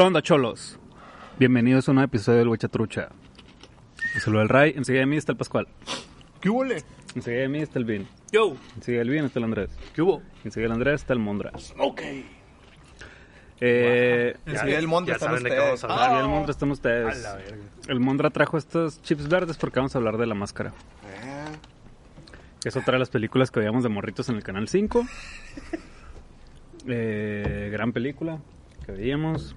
¿Qué onda, cholos? Bienvenidos a un nuevo episodio del Huechatrucha. Me saluda el Ray, enseguida de mí está el Pascual. ¿Qué huele? Enseguida de mí está el Vin. Yo. Enseguida del Vin está el Andrés. ¿Qué hubo? Enseguida del Andrés está el Mondra. Ok. Eh, Enseguida del monte ya están ustedes. vamos a hablar. y el Mondra están ustedes. A la verga. El Mondra trajo estos chips verdes porque vamos a hablar de la máscara. Ah, Es otra de las películas que veíamos de morritos en el canal 5. Eh, gran película que veíamos.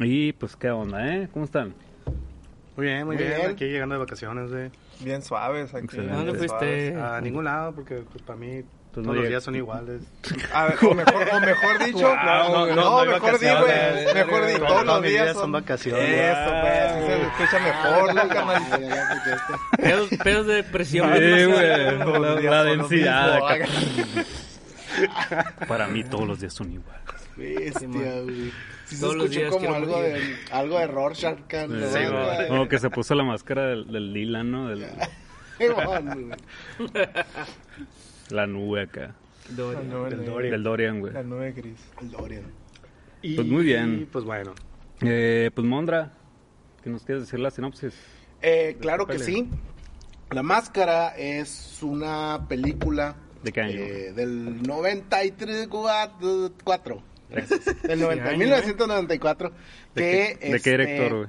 Y pues, ¿qué onda, eh? ¿Cómo están? Muy bien, muy, Muy bien. bien. Aquí llegando de vacaciones, güey. Bien suaves aquí. ¿A dónde fuiste? suaves. A ningún lado, porque pues, para mí Pues todos no los días son iguales. A ver, o mejor, o mejor dicho, No, no, no hay mejor di, güey. Mejor di, Todos todos los días días son vacaciones. Eso, pues, se escucha mejor, carnal. Pedos, pedos de presión. Sí, güey. la, son densidad acá. Para mí todos los días son iguales. Bestia, güey. Sí se Todos los días como algo morir. de, algo de Rorschach. Como que se puso la máscara del, del lila, ¿no? Del- la nube acá. Dory. La nube Del negra, Dorian. Del Dorian, güey. La nube gris. El Dorian. Y, Pues muy bien. y, pues bueno. Eh, pues Mondra, ¿qué nos quieres decir la sinopsis? Eh, claro que sí. La Máscara es una película ¿De qué año? eh, del 93 4 4. Del 90, año, 1994 ¿De que qué, de qué este, director, güey?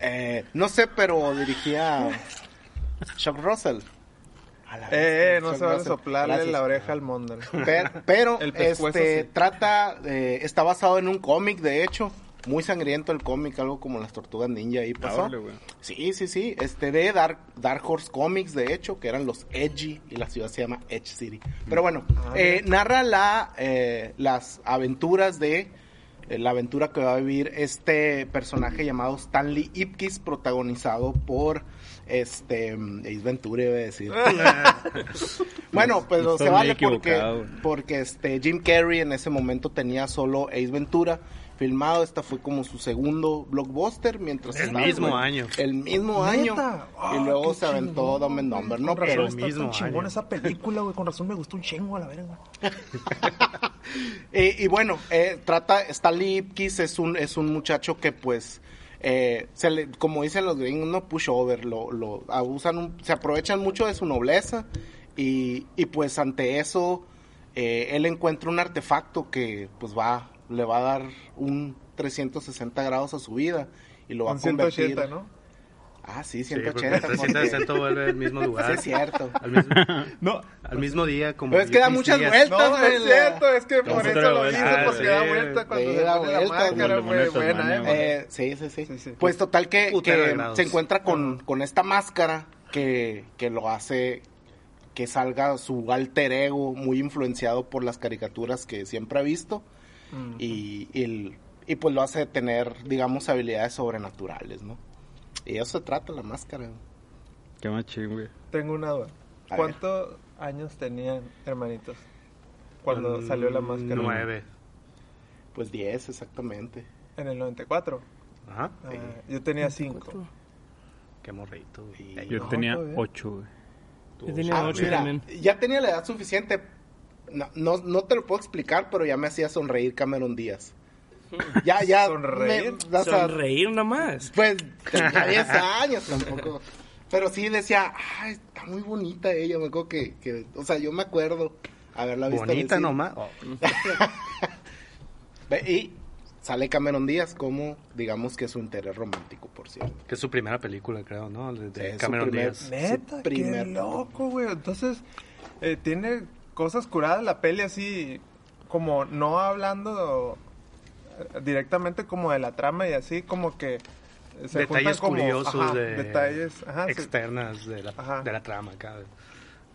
eh, no sé, pero dirigía Chuck Russell. A la Eh, eh, no se van a soplarle Gracias. la oreja al Mondra. Pero, pero, este, sí. trata, eh, está basado en un cómic, de hecho, muy sangriento el cómic, algo como las tortugas ninja ahí pasó. Güey. sí, sí, sí, este de Dark, Dark Horse Comics, de hecho, que eran los Edgy, y la ciudad se llama Edge City. Pero bueno, Ah, eh, narra la, eh, las aventuras de, eh, la aventura que va a vivir este personaje llamado Stanley Ipkiss, protagonizado por, este, Ace Ventura, iba a decir. Bueno, pues No se vale porque, porque este Jim Carrey en ese momento tenía solo Ace Ventura filmado. Esta fue como su segundo blockbuster mientras El estaba- mismo año. El mismo año. ¿Neta? Ah, y luego se aventó Dumb and Dumber, ¿no? Con razón Pero, El está mismo tan chingón año. esa película, güey. Con razón me gustó un chingo a la verga. Eh, y bueno, eh, trata, Stanley Ipkiss es un, es un muchacho que pues, eh, se le, como dicen los gringos, no pushover, lo, lo abusan, un- se aprovechan mucho de su nobleza y, y pues ante eso eh, él encuentra un artefacto que pues va, le va a dar un 360 grados a su vida y lo va Un a convertir. 180, ¿no? Ah, sí, Sí, porque 180. el porque- 360 vuelve al mismo Sí, lugar. es cierto. Al mismo, No. al mismo día, como. Pero es que da 10 muchas días. vueltas. No, no es la- cierto, es que por eso lo vuelta. dice, porque sí. da vuelta cuando Sí, se da pone la vuelta, máscara, de buena, eh. Eh, sí, sí, sí, Sí, sí. Pues total que, que se encuentra con, con esta máscara que, que lo hace que salga su alter ego muy influenciado por las caricaturas que siempre ha visto Y, y, el- y pues lo hace tener, digamos, habilidades sobrenaturales, ¿no? Y eso se trata la máscara. Qué machín, güey. Tengo una duda. A ¿Cuántos años tenían hermanitos cuando Mm, salió la máscara? Nueve. Pues 10 exactamente. En el 94. Ajá. Ah, yo tenía 5. Qué morrito. güey. Yo No, tenía ocho, güey. Yo tenía Ah, ocho mira, también. ya tenía la edad suficiente. No, no, no te lo puedo explicar, pero ya me hacía sonreír Cameron Díaz. Ya, ya. ¿Sonreír? me- o sea, Sonreír nomás. Pues tenía 10 años tampoco. Pero sí decía, ay, está muy bonita ella. Me acuerdo que, que, o sea, yo me acuerdo haberla visto. Bonita nomás. Oh, Y sale Cameron Díaz como, digamos que su interés romántico, por cierto. que es su primera película, creo, ¿no? De, de Sí, es su Cameron primer- Díaz. Neta, primer qué loco, güey. Entonces, eh, tiene cosas curadas la peli así, como no hablando directamente como de la trama y así, como que se detalles como, curiosos ajá, de detalles, ajá, sí, externas de la, Ajá. de la trama acá.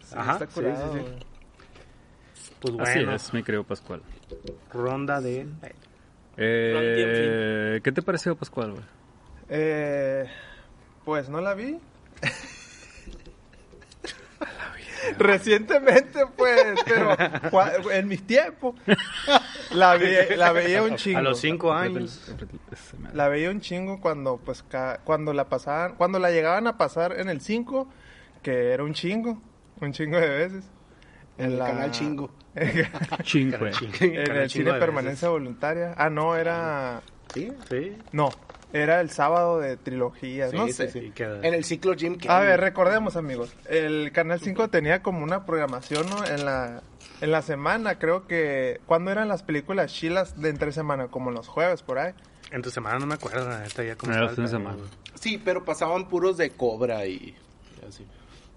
sí, Ajá, está sí, curado, sí, sí. güey. Pues Así bueno, es, mi querido Pascual. ronda de... Eh, ¿Qué te pareció, Pascual, güey? Eh, pues no la vi. Recientemente, pues, pero en mis tiempos la, vi- la veía un chingo. A los cinco años. La veía un chingo cuando, pues, ca- cuando la pasaban, cuando la llegaban a pasar en el 5, que era un chingo, un chingo de veces. En el canal Chingo. Ching, güey. en el cine permanencia voluntaria. Ah, no, era... Sí, Sí, No, era el sábado de trilogías, sí, no sí, sé. sí. En el ciclo Jim A Carrey. ver, recordemos, amigos. El Canal 5 tenía como una programación, ¿no? En la, en la semana, creo que... ¿Cuándo eran las películas chilas de entre semana? Como los jueves, por ahí. En tu semana no me acuerdo, la neta, ya como Era de el semana. Sí, pero pasaban puros de Cobra y, y así.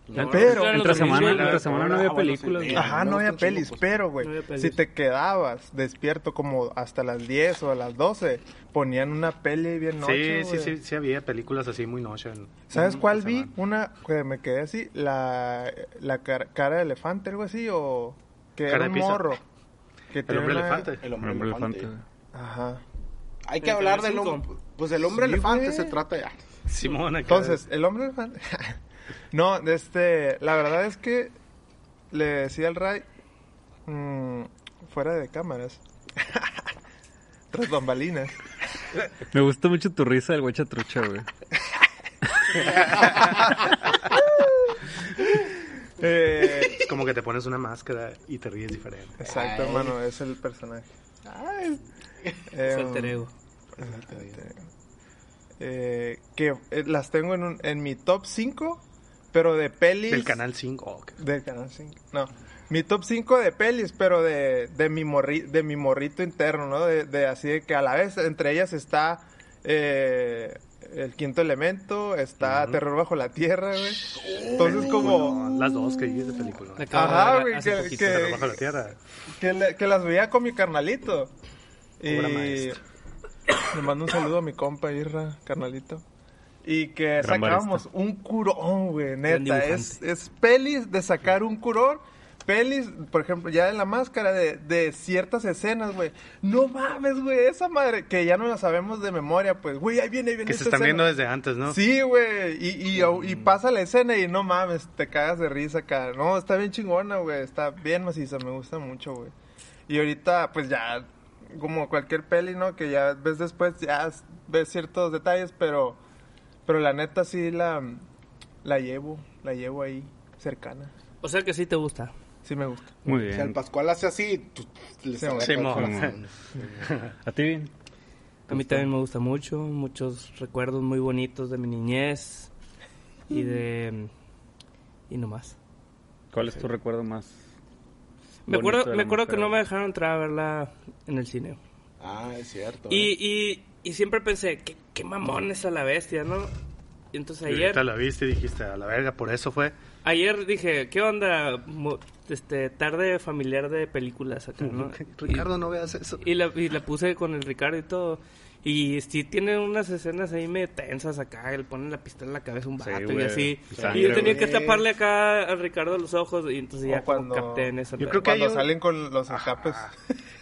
No, pero- Entre semana, entre semana no había películas. Ajá, no había pelis, pues. pero, güey, No si te quedabas despierto como hasta las 10 o a las 12, ponían una peli bien noche, Sí, sí, sí, sí había películas así muy noche. en- ¿Sabes en cuál vi? semana. Una que me quedé así, la, la car- cara de elefante, algo así, o que Cara era de un pizza. morro. Que El hombre una- elefante. El hombre, Hombre elefante. Ajá. Hay que hablar del hombre. Pues el hombre Sí, elefante se trata ya. Simón, acá. Entonces, el hombre elefante. no, este, la verdad es que le decía al Ray, mm, fuera de cámaras, tras bambalinas. Me gusta mucho tu risa del guacha trucha, güey. Eh, Es como que te pones una máscara y te ríes diferente. exacto, Ay. hermano, es el personaje. Ay. Es Eh, alter ego. eh, que eh, las tengo en, un- en mi top 5, pero de pelis. Del canal 5. oh, ok. Del canal 5. No. Mi top 5 de pelis, pero de, de, mi morri, de mi morrito interno, ¿no? De, de así de que a la vez entre ellas está eh, El Quinto Elemento, está. Terror Bajo la Tierra, güey. Entonces como No, las dos que dices de película. Ajá, güey, que- poquito. que- Pero bajo la tierra. que, le- que las veía con mi carnalito. Obra Y maestra. le mando un saludo a mi compa Irra, carnalito. Y que Gran sacábamos un curón, güey, neta. Es, es pelis de sacar un curón. Pelis, por ejemplo, ya en la máscara de, de ciertas escenas, güey. No mames, güey, esa madre, que ya no la sabemos de memoria, pues, güey, ahí viene, ahí viene Que se están escena. viendo desde antes, ¿no? Sí, güey, y, y, y pasa la escena y no mames, te cagas de risa acá. No, está bien chingona, güey, está bien maciza, me gusta mucho, güey. Y ahorita, pues ya, como cualquier peli, ¿no? Que ya ves después, ya ves ciertos detalles, pero, pero la neta sí la, la llevo, la llevo ahí, cercana. O sea que sí te gusta. Sí me gusta. Muy Si el bien. Pascual hace así, tú, le Sí, sí, el. ¿A ti bien? A mí también me gusta mucho, muchos recuerdos muy bonitos de mi niñez y de... y no más. ¿Cuál es tu recuerdo más? Me acuerdo, me acuerdo que no me dejaron entrar a verla en el cine. Ah, es cierto. Y, ¿eh? y, y siempre pensé, qué, qué mamón es a la bestia, ¿no? Y entonces Y ayer, ahorita la viste y dijiste, a la verga, por eso fue. ayer dije, ¿qué onda? Este, tarde familiar de películas acá, ¿no? Ricardo, no veas eso. Y la, y la puse con el Ricardo y todo. Y sí tiene unas escenas ahí medio tensas acá, le ponen la pistola en la cabeza a un Sí, vato y así. Sangre, y yo tenía que taparle acá al Ricardo los ojos y entonces O ya cuando- capté en esa Yo creo que Cuando hay un- salen con los escapes.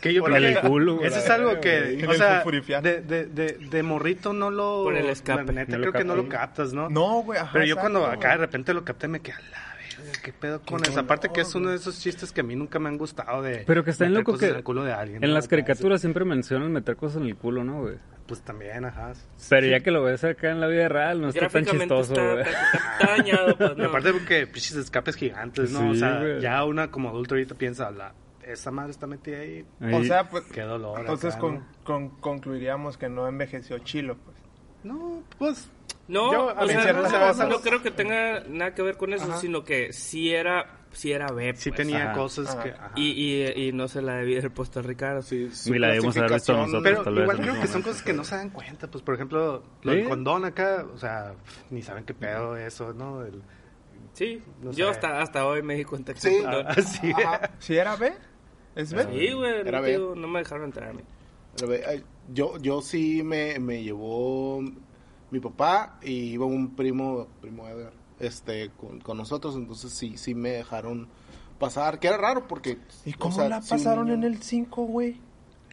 Que yo Por creo el que culo, güey. Eso es algo que, o sea, de, de, de, de morrito no lo... Por el escape. La neta No lo creo que no lo captas. ¿no? No, güey, ajá, Pero yo cuando acá de repente lo capté me quedé a la verga, qué pedo con Qué eso. Aparte que es uno de esos chistes que a mí nunca me han gustado de... Pero que está loco que en el culo de alguien. En ¿no? las caricaturas siempre mencionan meter cosas en el culo, ¿no, güey? Pues también, ajá. Pero ya que lo ves acá en la vida real, no está tan chistoso, está, güey. está- está dañado, pues Y no. aparte porque pinches escapes gigantes, ¿no? Sí, o sea, güey. ya una como adulto ahorita piensa, la, esa madre está metida ahí. O Ahí- sea, pues, Qué dolor. entonces acá, con- ¿no? con- concluiríamos que no envejeció chilo, pues. No, pues... No, Yo, o sea, no, cosas- no creo que tenga nada que ver con eso, Ajá. sino que sí era, sí era B, Sí pues. tenía Ajá. cosas Ajá. que... ajá. Y, y, y no se la debía haber puesto a Ricardo. Sí, Y la debimos haber visto nosotros. Pero tal vez igual en creo que son cosas que no se dan cuenta. Pues, por ejemplo, lo ¿Sí? del condón acá, o sea, ni saben qué pedo eso, ¿no? El- Sí, No yo sé. hasta, hasta hoy me di cuenta que Sí. no, Ah, sí. ¿Sí era B? ¿Es B? Sí, güey, Era no, digo, no me dejaron entrar a mí. Yo, yo sí me, me llevó mi papá y iba un primo, primo Edgar, este, con, con nosotros, entonces sí, sí me dejaron pasar, que era raro porque... ¿Y o cómo sea, la sí, pasaron niño- en el 5, güey?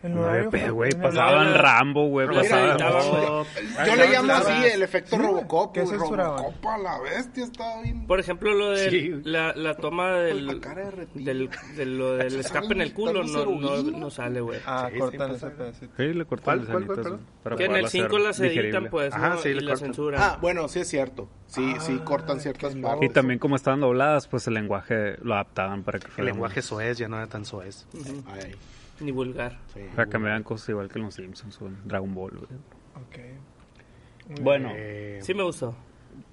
El Nueve horario güey, en el- pasaban Rambo, güey, pasaban... Yo le llamo así el efecto Sí. Robocop. ¿Qué güey? Robocop a la bestia estaba bien... Por ejemplo, lo de Sí. la, la toma del, La cara del, de lo del escape en el culo no, no, no sale, güey. Ah, Sí, cortan ese pedacito. Sí, le cortan ¿Cuál, las para que en el poderla 5 hacer las editan, pues, Ajá, ¿no? sí, y cortan. censuran. Ah, bueno, sí es cierto. Sí, sí Ah, cortan ciertas partes. Y también como estaban dobladas, pues el lenguaje lo adaptaban para que El fuera lenguaje soez ya no era tan soez. Ay, Ni vulgar. sí. Para que me vean cosas igual que en los Simpsons o en Dragon Ball, güey. Ok. Bueno, Eh, Sí me gustó.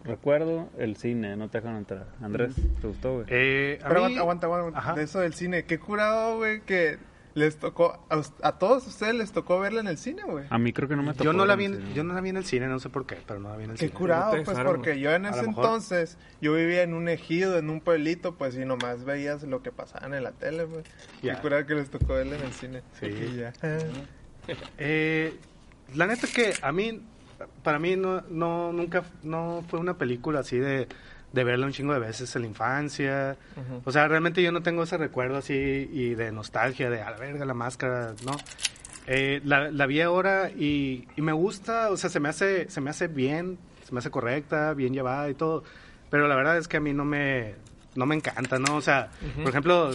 recuerdo el cine, no te dejan entrar. Andrés, ¿te gustó, güey? eh, a Pero mí- aguanta, aguanta, aguanta. Ajá. De eso del cine. Qué curado, güey, que les tocó... A, a todos ustedes les tocó verla en el cine, güey. A mí creo que no me tocó. yo no la vi, en yo no la vi en el cine, no sé por qué, pero no la vi en el Qué cine. curado, No te pues, dejaron, porque yo en A ese entonces, yo vivía en un ejido, en un pueblito, pues, y nomás veías lo que pasaba en la tele, güey. Qué curado que les tocó verla en el cine. Sí. Y ya. Eh, la neta es que a mí, para mí no, no, nunca, no fue una película así de, de verla un chingo de veces en la infancia. O sea, realmente yo no tengo ese recuerdo así y de nostalgia de a la verga la máscara, ¿no? Eh, la, la vi ahora y, y me gusta, o sea, se me hace, se me hace bien, se me hace correcta, bien llevada y todo. Pero la verdad es que a mí no me, no me encanta, ¿no? O sea, por ejemplo,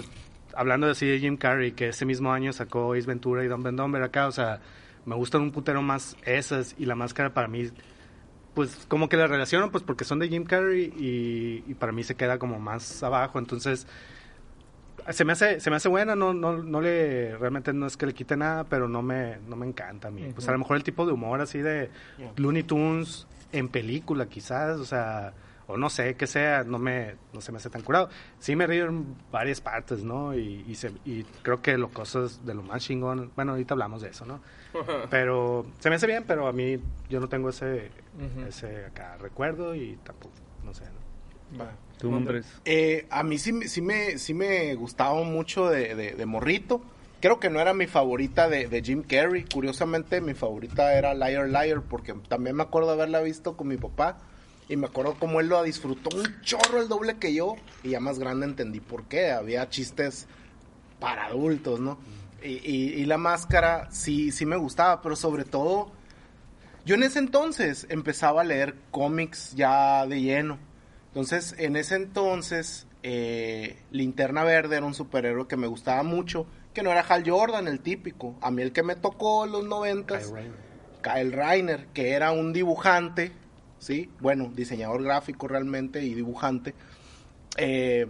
hablando así de Jim Carrey, que ese mismo año sacó Ace Ventura y and Dumber acá, o sea, me gustan un putero más esas y la máscara para mí, pues como que la relaciono, pues porque son de Jim Carrey y, y para mí se queda como más abajo, entonces se me hace se me hace buena no no no le realmente no es que le quite nada pero no me no me encanta a mí. Pues a lo mejor el tipo de humor así de Yeah. Looney Tunes en película quizás o sea o no sé qué sea no me no se me hace tan curado. Sí me río en varias partes no y y, se- y creo que lo cosas de lo más chingón. Bueno ahorita hablamos de eso no pero se me hace bien pero a mí yo no tengo ese ese acá recuerdo y tampoco no sé ¿no? Va. ¿Tú? Eh, a mí sí, me- sí, me, sí me gustaba mucho de, de- de Morrito. Creo que no era mi favorita de, de Jim Carrey. Curiosamente, mi favorita era Liar Liar, porque también me acuerdo haberla visto con mi papá. Y me acuerdo cómo él lo disfrutó un chorro el doble que yo. Y ya más grande entendí por qué. Había chistes para adultos, ¿no? Y, y- y la máscara sí, sí me gustaba, pero sobre todo, yo en ese entonces empezaba a leer cómics ya de lleno. Entonces, en ese entonces, eh, Linterna Verde era un superhéroe que me gustaba mucho, que no era Hal Jordan, el típico. A mí el que me tocó en los noventas, Kyle. Kyle Reiner, que era un dibujante, ¿sí? Bueno, diseñador gráfico realmente y dibujante. Eh,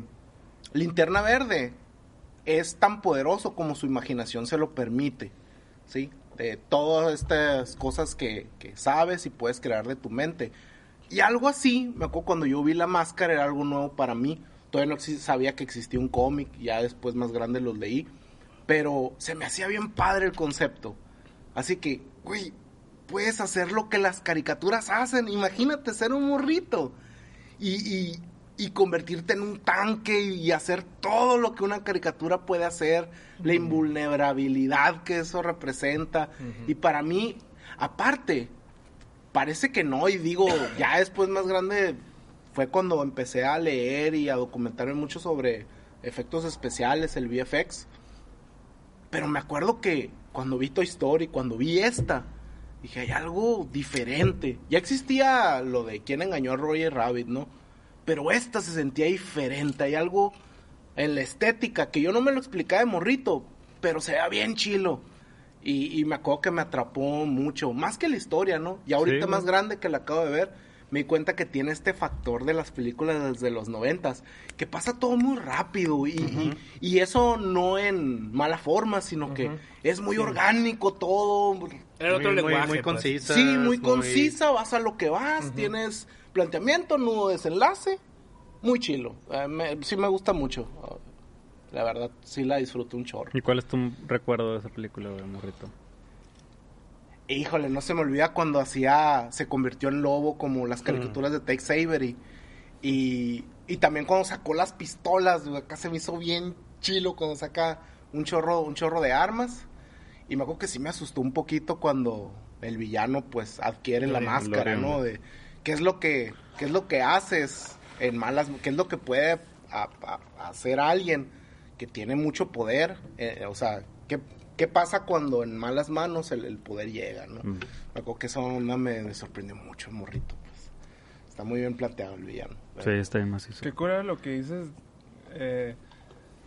Linterna Verde es tan poderoso como su imaginación se lo permite, ¿sí? De todas estas cosas que, que sabes y puedes crear de tu mente. Y algo así, me acuerdo cuando yo vi la máscara, era algo nuevo para mí. Todavía no sabía que existía un cómic, ya después más grande los leí. Pero se me hacía bien padre el concepto. Así que, güey, puedes hacer lo que las caricaturas hacen. Imagínate ser un morrito y- y convertirte en un tanque y hacer todo lo que una caricatura puede hacer, la invulnerabilidad que eso representa. Y para mí, aparte, parece que no, y digo, ya después más grande fue cuando empecé a leer y a documentarme mucho sobre efectos especiales, el VFX. Pero me acuerdo que cuando vi Toy Story, cuando vi esta, dije, hay algo diferente. Ya existía lo de quién engañó a Roger Rabbit, ¿no? Pero esta se sentía diferente. Hay algo en la estética que yo no me lo explicaba de morrito, pero se veía bien chilo. Y, y me acuerdo que me atrapó mucho, más que la historia, ¿no? Y ahorita Sí, más grande que la acabo de ver, me di cuenta que tiene este factor de las películas desde los noventas, que pasa todo muy rápido y, y- y eso no en mala forma, sino que es muy orgánico todo. Era otro Muy- muy- lenguaje. muy pues. concisa Sí, muy concisa, vas a lo que vas, tienes planteamiento, nudo, desenlace, muy chilo. Eh, me- sí me gusta mucho, la verdad, sí la disfruto un chorro. ¿Y cuál es tu recuerdo de esa película, güey, morrito? Híjole, no se me olvida cuando hacía, se convirtió en lobo como las caricaturas de Tex Avery. Y Y también cuando sacó las pistolas, acá se me hizo bien chilo cuando saca un chorro, un chorro de armas. Y me acuerdo que sí me asustó un poquito cuando el villano pues adquiere la máscara, ¿no? De qué es lo que, qué es lo que haces en malas, qué es lo que puede a- a- hacer alguien que tiene mucho poder, eh, o sea, qué, qué pasa cuando en malas manos el, el poder llega, ¿no? Mm. Me acuerdo que esa onda me, me sorprendió mucho, el morrito. Pues. Está muy bien planteado el villano. Sí, está bien macizo. Qué cura lo que dices eh,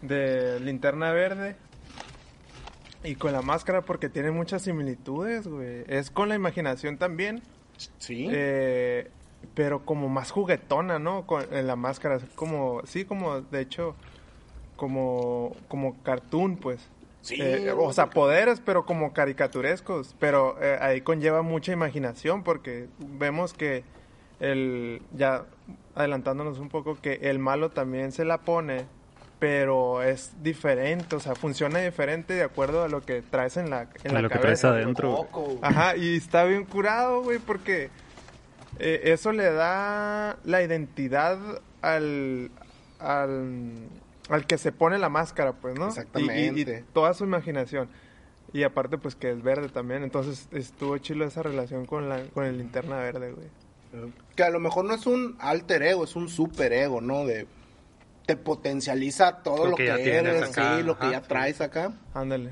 de linterna verde y con la máscara porque tiene muchas similitudes, güey. Es con la imaginación también, Sí. eh, pero como más juguetona, ¿no? Con, en la máscara, como, sí, como, de hecho, como, como cartoon, pues. Sí, Eh, o sea, poderes, pero como caricaturescos. Pero eh, ahí conlleva mucha imaginación porque vemos que el, ya adelantándonos un poco, que el malo también se la pone, pero es diferente, o sea, funciona diferente de acuerdo a lo que traes en la, en A la lo que traes cabeza. adentro. Ajá, y está bien curado, güey, porque eh, eso le da la identidad al, al, al que se pone la máscara, pues, ¿no? Y- y- Exactamente. Y, toda su imaginación. Y aparte, pues, que es verde también. Entonces, estuvo chilo esa relación con, la, con el linterna verde, güey. Que a lo mejor no es un alter ego, es un super ego, ¿no? De te potencializa todo Lo lo, que que, eres, acá, sí, lo que ya sí. traes acá. Ándale.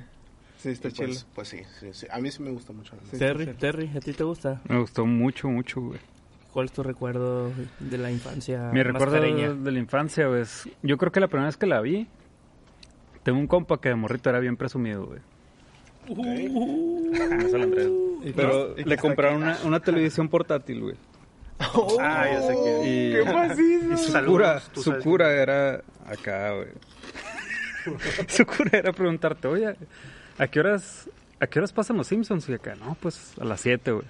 Sí, está Y chilo. pues, pues sí, sí, sí. A mí sí me gusta mucho. Sí, Terry. Terry, ¿a ti te gusta? Me gustó mucho, mucho, güey. ¿Cuál es tu recuerdo de la infancia? Mi recuerdo de, de la infancia, pues, yo creo que la primera vez que la vi, tengo un compa que de morrito era bien presumido, güey. Ah, eso lo Andrés. ¿Y Pero le compraron una, una televisión portátil, güey. Ah, ya sé quién. Y, ¡Qué macizo! y su Saludos, cura, su era acá, güey. su cura era preguntarte, oye, ¿a qué horas, a qué horas pasan los Simpsons? Y acá, no, pues a las 7, güey.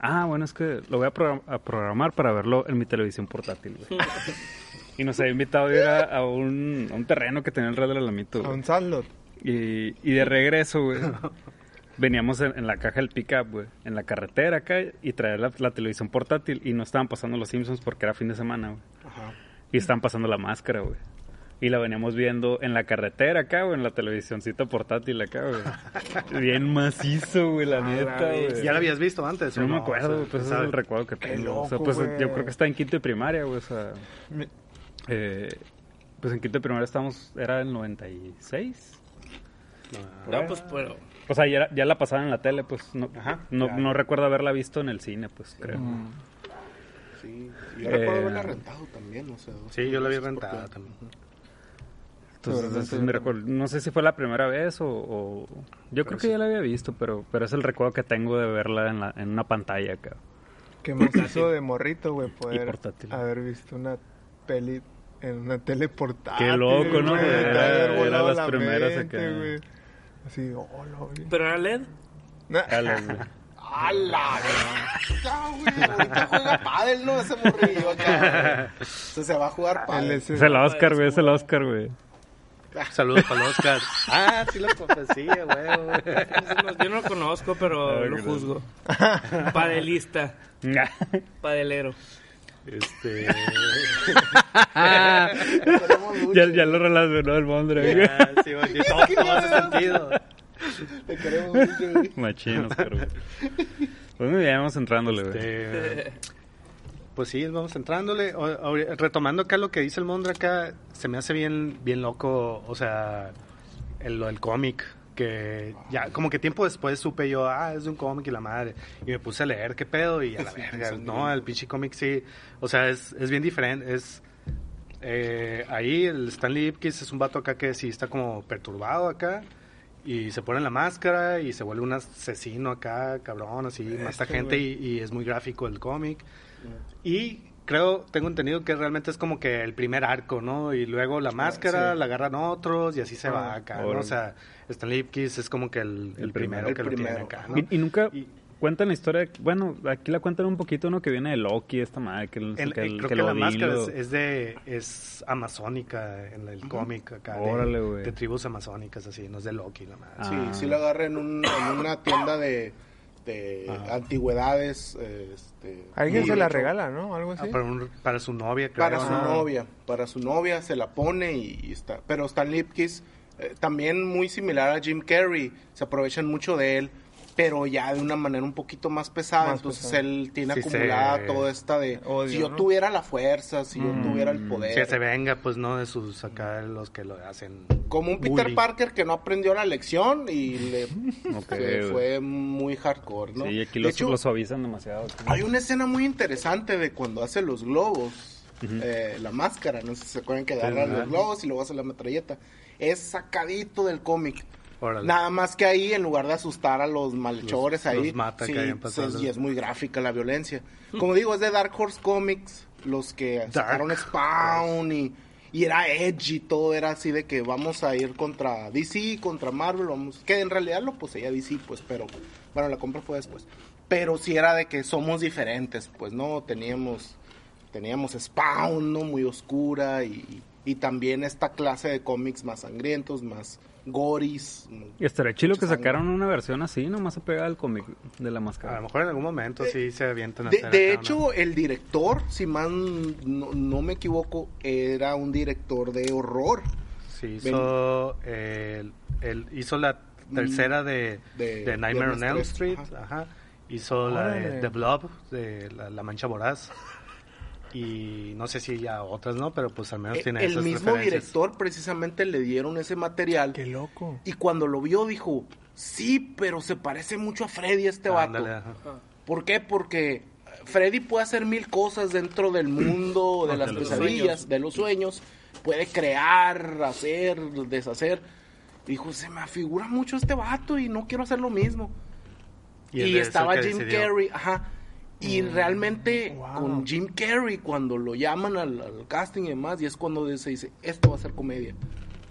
Ah, bueno, es que lo voy a, program- a programar para verlo en mi televisión portátil, güey. y nos había invitado a ir a, a un, a un terreno que tenía el Red del Alamito, A güey. un Sandlot. Y, y de regreso, güey, veníamos en, en la caja del pickup, güey, en la carretera acá y traer la, la televisión portátil y no estaban pasando los Simpsons porque era fin de semana, güey. Ajá. Y estaban pasando la máscara, güey. Y la veníamos viendo en la carretera acá, güey, en la televisioncita portátil acá, güey. Bien macizo, güey, la neta, güey. ¿Ya la habías visto antes? o No me O acuerdo, sea, pues ese es el recuerdo que tengo. o sea, pues güey. yo creo que está en quinto de primaria, güey, o sea... Eh, pues en quinto de primaria estábamos, era el 96. No, pues, pero... O sea, ya, ya la pasaban en la tele, pues no, Ajá, no, recuerdo haberla visto en el cine, pues creo. Sí. Yo Eh, recuerdo haberla rentado también, o sea. Sí, yo la vi porque- rentada también. Entonces, también. recuerdo. No sé si fue la primera vez o... o- Yo creo que ya la había visto, pero, pero es el recuerdo que tengo de verla en, la, en una pantalla acá. Qué macizo de morrito, güey, poder portátil. haber visto una peli en una tele portátil. Qué loco, ¿no? güey, Era- era las la primeras mente, acá. güey. Así, oh, lo vi. ¿Pero era LED? Nah, Dale, güey. ¡A la verga, güey! Ahorita juega pádel, ¿no? Ese morrillo acá. Sea, se va a jugar el pádel. ese- Es el Oscar, güey, es el Oscar, güey. Saludos para el Oscar. ah, sí, la profecía, güey. Yo no lo conozco, pero Ah, lo juzgo. Padelista, padelero. Este. Queremos mucho, ya, ya lo relacionó el Mondre, güey. sí, güey, todo, todo hace sentido. Te queremos mucho, güey. Oscar, güey. Pues muy bien, vamos entrándole, güey. Este, pues sí, vamos entrándole. O- retomando acá lo que dice el Mondra acá, se me hace bien, bien loco, o sea, el, lo del cómic. Que ya, como que tiempo después supe yo, ah, es de un cómic y la madre. Y me puse a leer qué pedo y a la verga. No, el pinche cómic sí. O sea, es, es bien diferente. Es. eh, ahí el Stanley Ipkiss es un vato acá que sí está como perturbado acá. Y se pone la máscara y se vuelve un asesino acá, cabrón, así, mata Este, gente güey. y, y es muy gráfico el cómic. Y creo, tengo entendido que realmente es como que el primer arco, ¿no? Y luego la máscara sí. la agarran otros y así se Ah, va acá, ¿no? O sea, Stanley Ipkiss es como que el, el El primero, primero. que El lo tiene primero. acá, ¿no? Y, y nunca Y- cuentan la historia. Bueno, aquí la cuentan un poquito, ¿no? Que viene de Loki, esta madre. Que, el- El- que, el- creo que que, la máscara es, es de es amazónica en el cómic acá de- Órale, güey. de, tribus amazónicas así no es de Loki la madre Ah. Sí, sí lo agarré en, un, en una tienda de, de Ajá. antigüedades. Este, Alguien se de la hecho, regala, ¿no? Algo Ah, así. para, un- para su novia, creo. Para su ¿no? novia, para su novia se la pone y, y está. Pero Stan Lipkis, eh, también muy similar a Jim Carrey, se aprovechan mucho de él, pero ya de una manera un poquito más pesada. Más entonces pesada. él tiene Sí, acumulada se- toda esta de Odio, si yo ¿no? tuviera la fuerza, si yo tuviera el poder. Que se venga, pues, ¿no? De sus acá, los que lo hacen. Como un Peter bully. Parker que no aprendió la lección y le fue muy hardcore, ¿no? Sí, aquí De los, hecho, lo suavizan demasiado. hay una escena muy interesante de cuando hace los globos, eh, la máscara, no sé si se acuerdan que agarran ajá. los globos y luego hace la metralleta. Es sacadito del cómic. Órale. Nada más que ahí, en lugar de asustar a los malhechores Los- ahí, los mata sí, que es- y es muy gráfica la violencia. Como digo, es de Dark Horse Comics, los que sacaron Spawn y, y era edgy, todo era así de que vamos a ir contra DC, contra Marvel, vamos, que en realidad lo poseía DC, pues, pero bueno, la compra fue después. Pero sí era de que somos diferentes, pues, ¿no? Teníamos, teníamos Spawn, ¿no? Muy oscura y, y también esta clase de cómics más sangrientos, más goris. Y estaría chido mucha que sangre. sacaran una versión así, nomás apegada al cómic de la A lo máscara. mejor en algún momento sí se avientan a De, hacer de hecho, una- el director, si mal no, no me equivoco, era un director de horror. Sí, hizo, el, el- hizo la tercera de, Mm, de de, Nightmare on Elm 3, Street. ajá. Ajá. Hizo la Órale. de The Blob, de la, La Mancha Voraz. Y no sé si ya otras, ¿no? Pero pues al menos Eh, tiene el esas mismo director precisamente le dieron ese material Qué loco. y cuando lo vio dijo, sí, pero se parece mucho a Freddy este vato. Ajá. ¿Por qué? Porque Freddy puede hacer mil cosas dentro del mundo de las pesadillas, sueños. de los sueños. Puede crear, hacer, deshacer. Dijo, se me afigura mucho este vato y no quiero hacer lo mismo. Y, estaba Jim. Carrey, ajá. Y realmente wow. con Jim Carrey, cuando lo llaman al, al casting y demás, y es cuando se dice, esto va a ser comedia.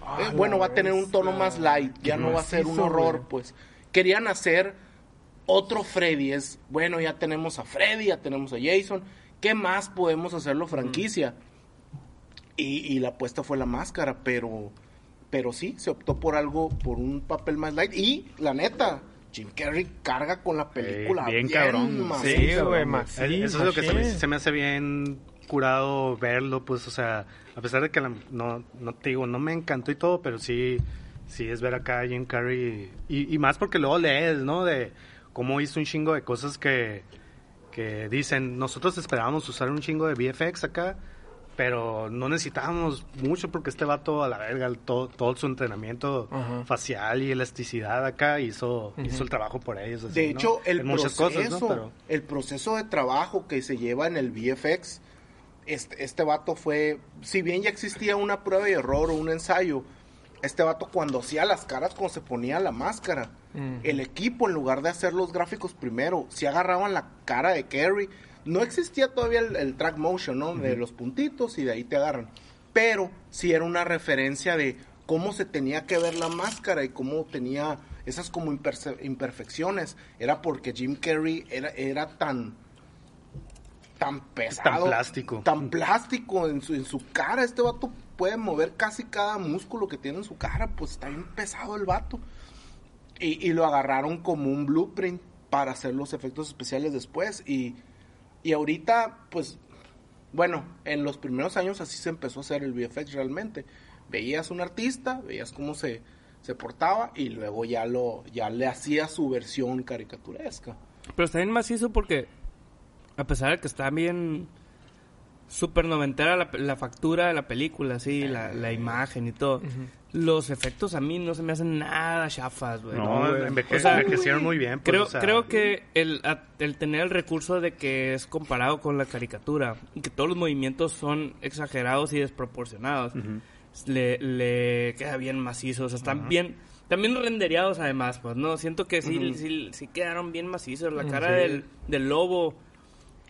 Ah, Eh, bueno, va a tener un tono más light, ya no va a ser un horror, pues. Querían hacer otro Freddy, es, bueno, ya tenemos a Freddy, ya tenemos a Jason, ¿qué más podemos hacerlo franquicia? Y, y la apuesta fue la máscara, pero, pero sí, se optó por algo, por un papel más light. Y la neta, Jim Carrey carga con la película. bien cabrón. macizo, Sí, güey. Eh, Eso es lo que se me, se me hace bien curado verlo, pues, o sea, a pesar de que la- no, no te digo, no me encantó y todo, pero sí, sí es ver acá a Jim Carrey y, y más porque luego lees, ¿no? De cómo hizo un chingo de cosas que, que dicen, nosotros esperábamos usar un chingo de VFX acá, pero no necesitábamos mucho porque este vato a la verga, el- todo, todo su entrenamiento Ajá. facial y elasticidad acá hizo, hizo el trabajo por ellos. así, De ¿no? hecho, el En proceso, cosas, ¿no? Pero- el proceso de trabajo que se lleva en el VFX, este, este vato fue, si bien ya existía una prueba de error o un ensayo, este vato cuando hacía las caras, cuando se ponía la máscara, el equipo en lugar de hacer los gráficos primero, si agarraban la cara de Kerry, no existía todavía el, el track motion, ¿no? De los puntitos y de ahí te agarran. Pero sí era una referencia de cómo se tenía que ver la máscara y cómo tenía esas como imperfecciones. Era porque Jim Carrey era, era tan tan pesado. plástico. Tan plástico en su, en su cara. Este vato puede mover casi cada músculo que tiene en su cara. Pues está bien pesado el vato. Y, y lo agarraron como un blueprint para hacer los efectos especiales después. Y, y ahorita, pues, bueno, en los primeros años así se empezó a hacer el VFX realmente. Veías un artista, veías cómo se, se portaba y luego ya, lo, ya le hacía su versión caricaturesca. Pero está bien macizo porque, a pesar de que está bien súper noventera la, la factura de la película, sí, la, la imagen y todo, los efectos a mí no se me hacen nada chafas, güey. No, güey. enveje- O sea, envejecieron muy bien. pues, Creo, o sea, creo que el, a- el tener el recurso de que es comparado con la caricatura y que todos los movimientos son exagerados y desproporcionados, le, le queda bien macizo. O sea, están bien, también rendereados además, pues, ¿no? Siento que sí, sí, sí quedaron bien macizos. La cara del, del lobo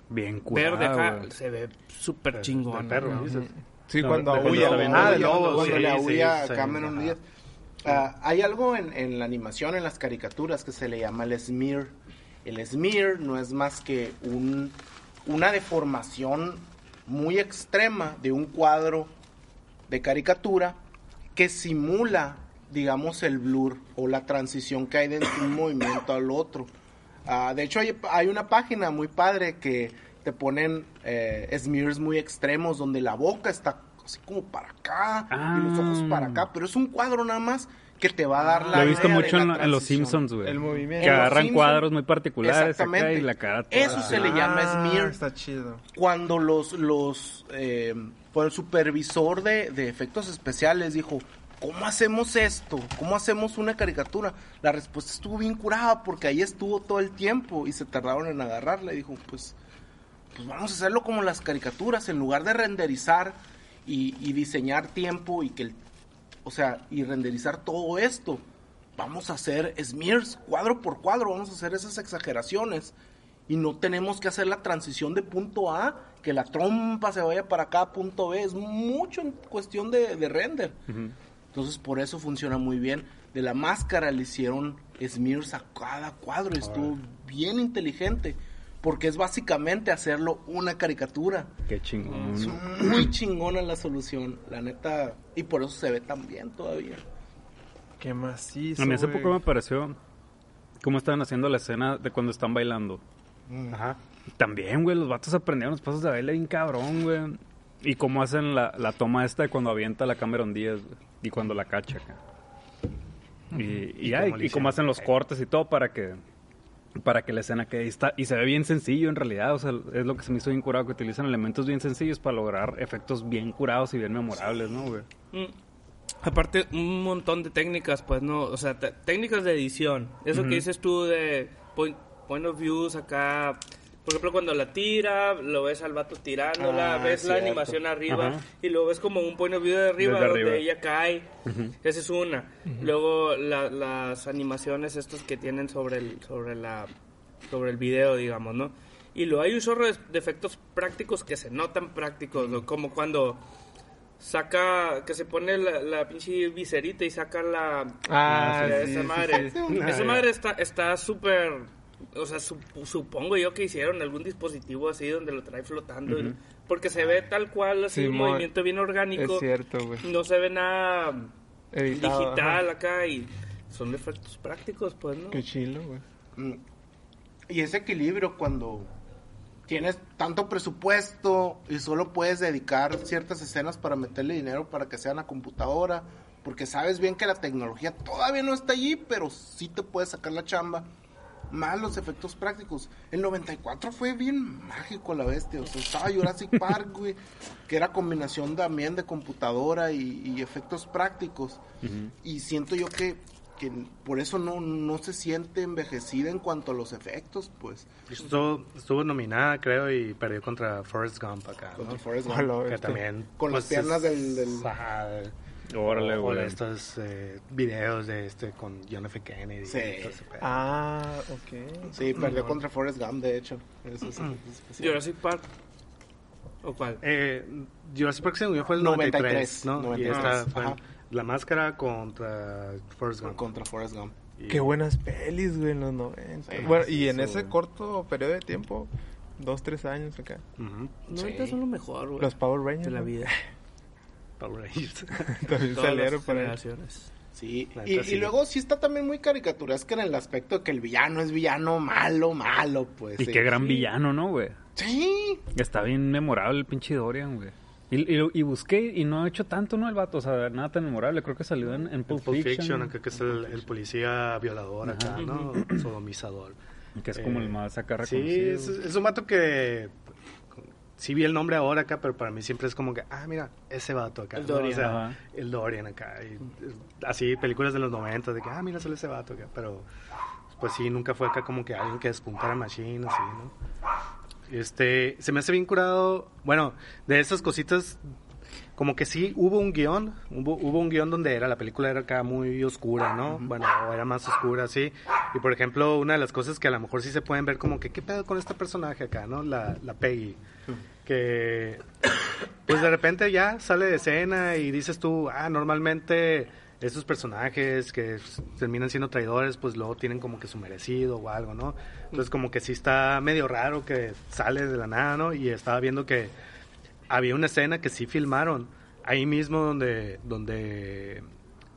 Bien curado, verde se ve súper chingón. perro, ¿no? dices. Sí, No, cuando de aúlla. Ah, lobo, cuando sí. le sí, aúlla sí, a Cameron. Díaz. Ah, hay algo en, en la animación, en las caricaturas, que se le llama el smear. El smear no es más que un, una deformación muy extrema de un cuadro de caricatura que simula, digamos, el blur o la transición que hay de un movimiento al otro. Ah, de hecho, hay, hay una página muy padre que te ponen eh, smears muy extremos donde la boca está así como para acá y los ojos para acá, pero es un cuadro nada más que te va a dar la Lo he visto mucho en, en Los. Simpsons, güey. El movimiento. Que agarran cuadros muy particulares acá Exactamente. y la cara toda- Eso se le llama Ah, smear. Está chido. Cuando los, los, eh, cuando el supervisor de, de efectos especiales dijo, ¿cómo hacemos esto? ¿Cómo hacemos una caricatura? La respuesta estuvo bien curada porque ahí estuvo todo el tiempo y se tardaron en agarrarle. Dijo, pues, pues vamos a hacerlo como las caricaturas, en lugar de renderizar y, diseñar tiempo y que el, o sea, y renderizar todo esto. Vamos a hacer smears cuadro por cuadro, vamos a hacer esas exageraciones y no tenemos que hacer la transición de punto A, que la trompa se vaya para acá punto B, es mucho cuestión de, de render. Entonces por eso funciona muy bien. De la máscara le hicieron smears a cada cuadro y estuvo bien inteligente, porque es básicamente hacerlo una caricatura. Qué chingón. Es muy chingona la solución, la neta, y por eso se ve tan bien todavía. Qué macizo. A mí hace poco me pareció cómo estaban haciendo la escena de cuando están bailando. Ajá. También, güey, los vatos aprendieron los pasos de baile bien cabrón, güey. Y cómo hacen la, la toma esta de cuando avienta la Cameron Díaz. Y cuando la cacha acá. Y, y, Y y cómo hacen los cortes y todo para que para que la escena quede y está y se ve bien sencillo en realidad, o sea, es lo que se me hizo bien curado que utilizan elementos bien sencillos para lograr efectos bien curados y bien memorables, ¿no, güey? Mm. Aparte, un montón de técnicas, pues, ¿no? O sea, técnicas de edición. Eso que dices tú de point, point of views acá. Por ejemplo, cuando la tira, lo ves al vato tirándola, Ah, ves la cierto. animación arriba Ajá. y luego ves como un point of view de arriba Desde donde arriba. ella cae. Esa es una. Luego la- las animaciones estas que tienen sobre el, sobre la sobre el video, digamos, ¿no? Y luego hay un chorro de, de efectos prácticos que se notan prácticos, ¿no? como cuando saca, que se pone la, la pinche viserita y saca la... Ah, la- sí, esa sí, madre. sí. Esa madre está está súper... O sea, sup- supongo yo que hicieron algún dispositivo así donde lo trae flotando. Porque se ve tal cual, así un movimiento bien orgánico. Es cierto, güey. No se ve nada Editado, digital ajá. acá y son efectos prácticos, pues, ¿no? Qué chilo, güey. Mm. Y ese equilibrio cuando tienes tanto presupuesto y solo puedes dedicar ciertas escenas para meterle dinero para que sean a computadora, porque sabes bien que la tecnología todavía no está allí, pero sí te puedes sacar la chamba. Más los efectos prácticos. El 94 fue bien mágico la bestia. O sea, estaba Jurassic Park, güey, que era combinación también de computadora y, y efectos prácticos. Y siento yo que, que por eso no, no se siente envejecida en cuanto a los efectos, pues. Estuvo, estuvo nominada, creo, y perdió contra Forrest Gump acá, ¿no? Contra Forrest Gump. Que este. también... Con las piernas del- del- Ajá, Órale, o, o de güey. estos eh, videos de este con John F. Kennedy. Sí. y todo ese pedo. Ah, ok. Sí, perdió contra Forrest Gump, de hecho. Eso es especiales. Jurassic Park. ¿O cuál? Eh, Jurassic Park según yo fue el 93, 93, ¿no? 93, Y esta fue la máscara contra Forrest Gump. Contra Forrest Gump. Y- Qué buenas pelis, güey, en los 90. Sí, bueno, sí, y en eso, ese güey. corto periodo de tiempo, dos, tres años acá. Ujú. No, ahorita son lo mejor, güey. Los Power Rangers. de la ¿no? vida. Power Rangers. También Todas salieron ahí. generaciones. Sí, y, y sí. luego sí está también muy caricaturesca en el aspecto de que el villano es villano malo, malo, pues. Y sí. qué gran villano, ¿no, güey? Sí, Está bien memorable el pinche Dorian, güey. Y, y, y busqué y no ha hecho tanto, ¿no? El vato, o sea, nada tan memorable. Creo que salió en, en Pulp, Pulp Fiction. Fiction, acá que es el, el policía violador acá. ¿no? Sodomizador. Que es como Eh, el más acá Sí, reconocido. es, es un vato que... Sí vi el nombre ahora acá, pero para mí siempre es como que, ah, mira, ese vato acá. El ¿no? Dorian. O sea, el Dorian acá. y, así, películas de los 90, de que, ah, mira, sale ese vato acá. Pero, pues sí, nunca fue acá como que alguien que despuntara Machine, así, ¿no? Este, se me hace bien curado, bueno, de esas cositas como que sí hubo un guion, hubo, hubo un guion donde era la película era acá muy oscura, ¿no? Bueno, era más oscura, sí. Y por ejemplo, una de las cosas que a lo mejor sí se pueden ver como que, ¿qué pedo con este personaje acá, no? La, la Peggy. Que, pues de repente ya sale de escena y dices tú, ah, normalmente estos personajes que terminan siendo traidores, pues luego tienen como que su merecido o algo, ¿no? Entonces como que sí está medio raro que sale de la nada, ¿no? Y estaba viendo que había una escena que sí filmaron ahí mismo donde donde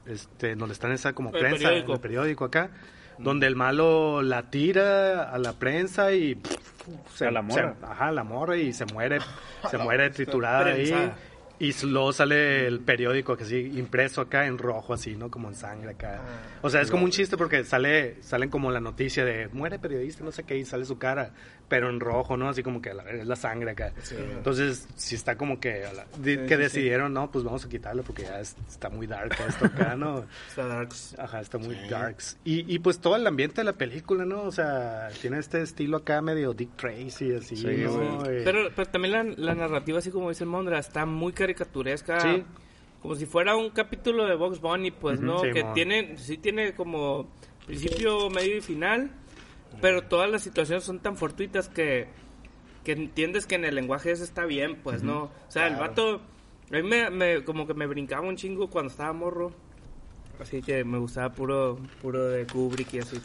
este donde están esa como El prensa periódico. el periódico acá donde el malo la tira a la prensa y pff, A la morra. se- ajá, la morra y se muere, se muere triturada ahí. Y luego sale el periódico que sí, impreso acá en rojo así, ¿no? Como en sangre acá. O sea, es como un chiste porque sale, salen como la noticia de muere periodista, no sé qué, y sale su cara, pero en rojo, ¿no? Así como que a la es la sangre acá. Entonces, sí está como que, a la- di- que decidieron, no, pues vamos a quitarlo porque ya es- está muy dark esto acá, ¿no? Está darks. Ajá, está muy darks. Y, y pues todo el ambiente de la película, ¿no? O sea, tiene este estilo acá medio Dick Tracy, así, Sí, ¿no? Eh, Pero, pero también la, la narrativa, así como dice el Mondra, está muy caricaturesca. Sí. Como si fuera un capítulo de Box Bunny, pues, ¿no? Sí, que tiene, sí tiene como principio, medio y final, pero todas las situaciones son tan fortuitas que, que entiendes que en el lenguaje ese está bien, pues, ¿no? O sea, el vato, a mí me, me- como que me brincaba un chingo cuando estaba morro. Así que me gustaba puro, puro de Kubrick y así.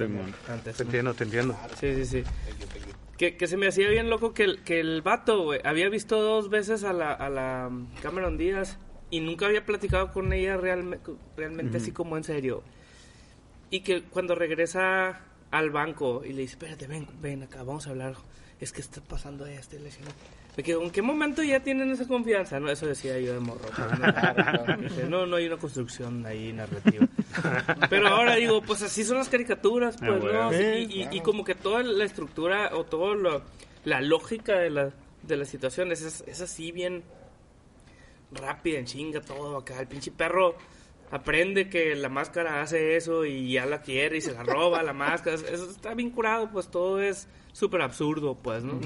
antes, te ¿no? entiendo, te entiendo. Sí, sí, sí. Que, que se me hacía bien loco que el, que el vato, güey, había visto dos veces a la, a la Cameron Díaz y nunca había platicado con ella realme- realmente así como en serio. Y que cuando regresa al banco y le dice, espérate, ven, ven acá, vamos a hablar. Es que está pasando esto. y le quedo, ¿en qué momento ya tienen esa confianza? No, eso decía yo de morro. pues, no, no, no hay una construcción ahí narrativa. Pero ahora digo, pues así son las caricaturas, pues, Ah, ¿no? bueno. Y, y- y como que toda la estructura o toda lo- la lógica de, la, de las situaciones es, es así bien rápida, en chinga todo acá. El pinche perro aprende que la máscara hace eso y ya la quiere y se la roba la máscara. Eso está bien curado, pues todo es súper absurdo, pues, ¿no?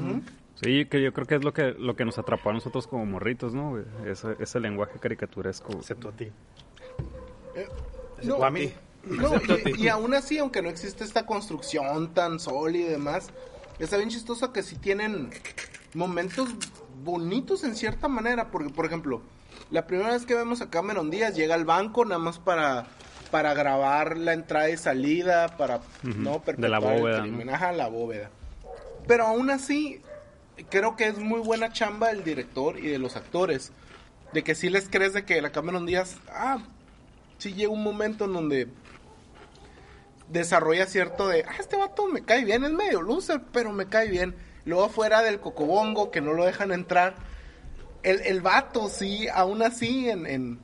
Sí, que yo creo que es lo que lo que nos atrapó a nosotros como morritos, ¿no? Ese, ese lenguaje caricaturesco. Excepto a ti. No, O a mí. No, y, y aún así, aunque no existe esta construcción tan sólida y demás, está bien chistoso que sí tienen momentos bonitos en cierta manera. Porque, por ejemplo, la primera vez que vemos a Cameron Díaz llega al banco nada más para, para grabar la entrada y salida, para no de la perpetuar el bóveda, crimen. ¿no? Ajá, la bóveda. Pero aún así, creo que es muy buena chamba del director y de los actores. De que sí les crees de que la Cameron Díaz, ah, sí llega un momento en donde desarrolla cierto de, ah, este vato me cae bien, es medio loser, pero me cae bien. Luego afuera del cocobongo, que no lo dejan entrar, el, el vato sí, aún así, en, en-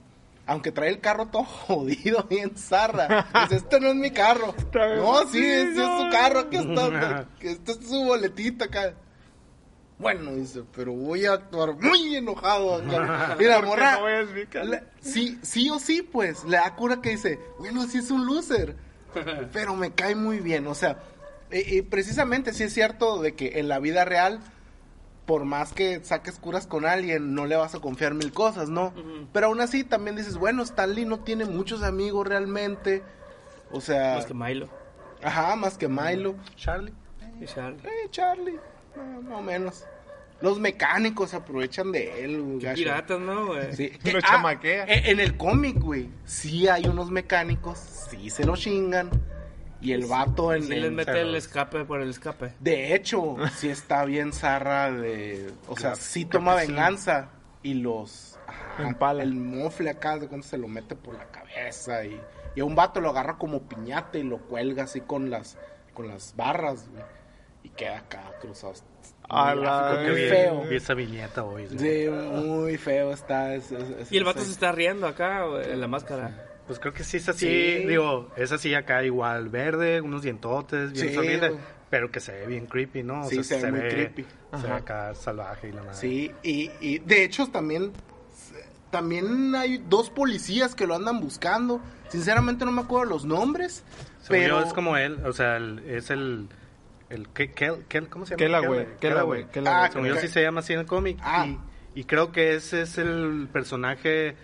aunque trae el carro todo jodido, bien zarra, dice, este no es mi carro. No, sí, este es su carro, aquí está, este es su boletita acá. Bueno, dice, pero voy a actuar muy enojado. acá. Y la morra, sí, sí o sí, pues, le da cura que dice, bueno, sí es un loser, pero me cae muy bien. O sea, y, y precisamente sí es cierto de que en la vida real, por más que saques curas con alguien, no le vas a confiar mil cosas, ¿no? Pero aún así también dices, bueno, Stanley no tiene muchos amigos realmente. O sea, Más que Milo. ajá, más que Milo. Charlie. y Charlie. Eh, Charlie, eh, más o menos. Los mecánicos se aprovechan de él, güey. Piratas, ¿no, güey? Sí. Lo Ah, chamaquea. eh, En el cómic, güey, sí hay unos mecánicos, sí se lo chingan. Y el vato en Sí en- les mete el escape por el escape. De hecho, sí está bien zarra de... O sea, sí toma venganza y los... ajá, Empala. El mofle acá, de cuando se lo mete por la cabeza y... Y a un vato lo agarra como piñata y lo cuelga así con las... Con las barras, güey. Y queda acá cruzado. A Muy la Vi- feo. Vi esa viñeta hoy. sí. Sí, muy feo está. es- es- es- Y el vato se está riendo acá, en la máscara. Pues creo que sí es así, Sí. digo, es así acá igual, verde, unos dientotes, bien Sí, pero que se ve bien creepy, ¿no? Sí, se ve muy creepy. Se ve acá salvaje y la madre. Sí, y, y de hecho también también hay dos policías que lo andan buscando. Sinceramente no me acuerdo los nombres, Según pero yo es como él, o sea, el- es el, el Kel- Kel- ¿cómo se llama? Kela, güey. Kel- Kela, güey. Kela, Ah. Según yo sí se llama así en el cómic. Ah. Y, y creo que ese es el personaje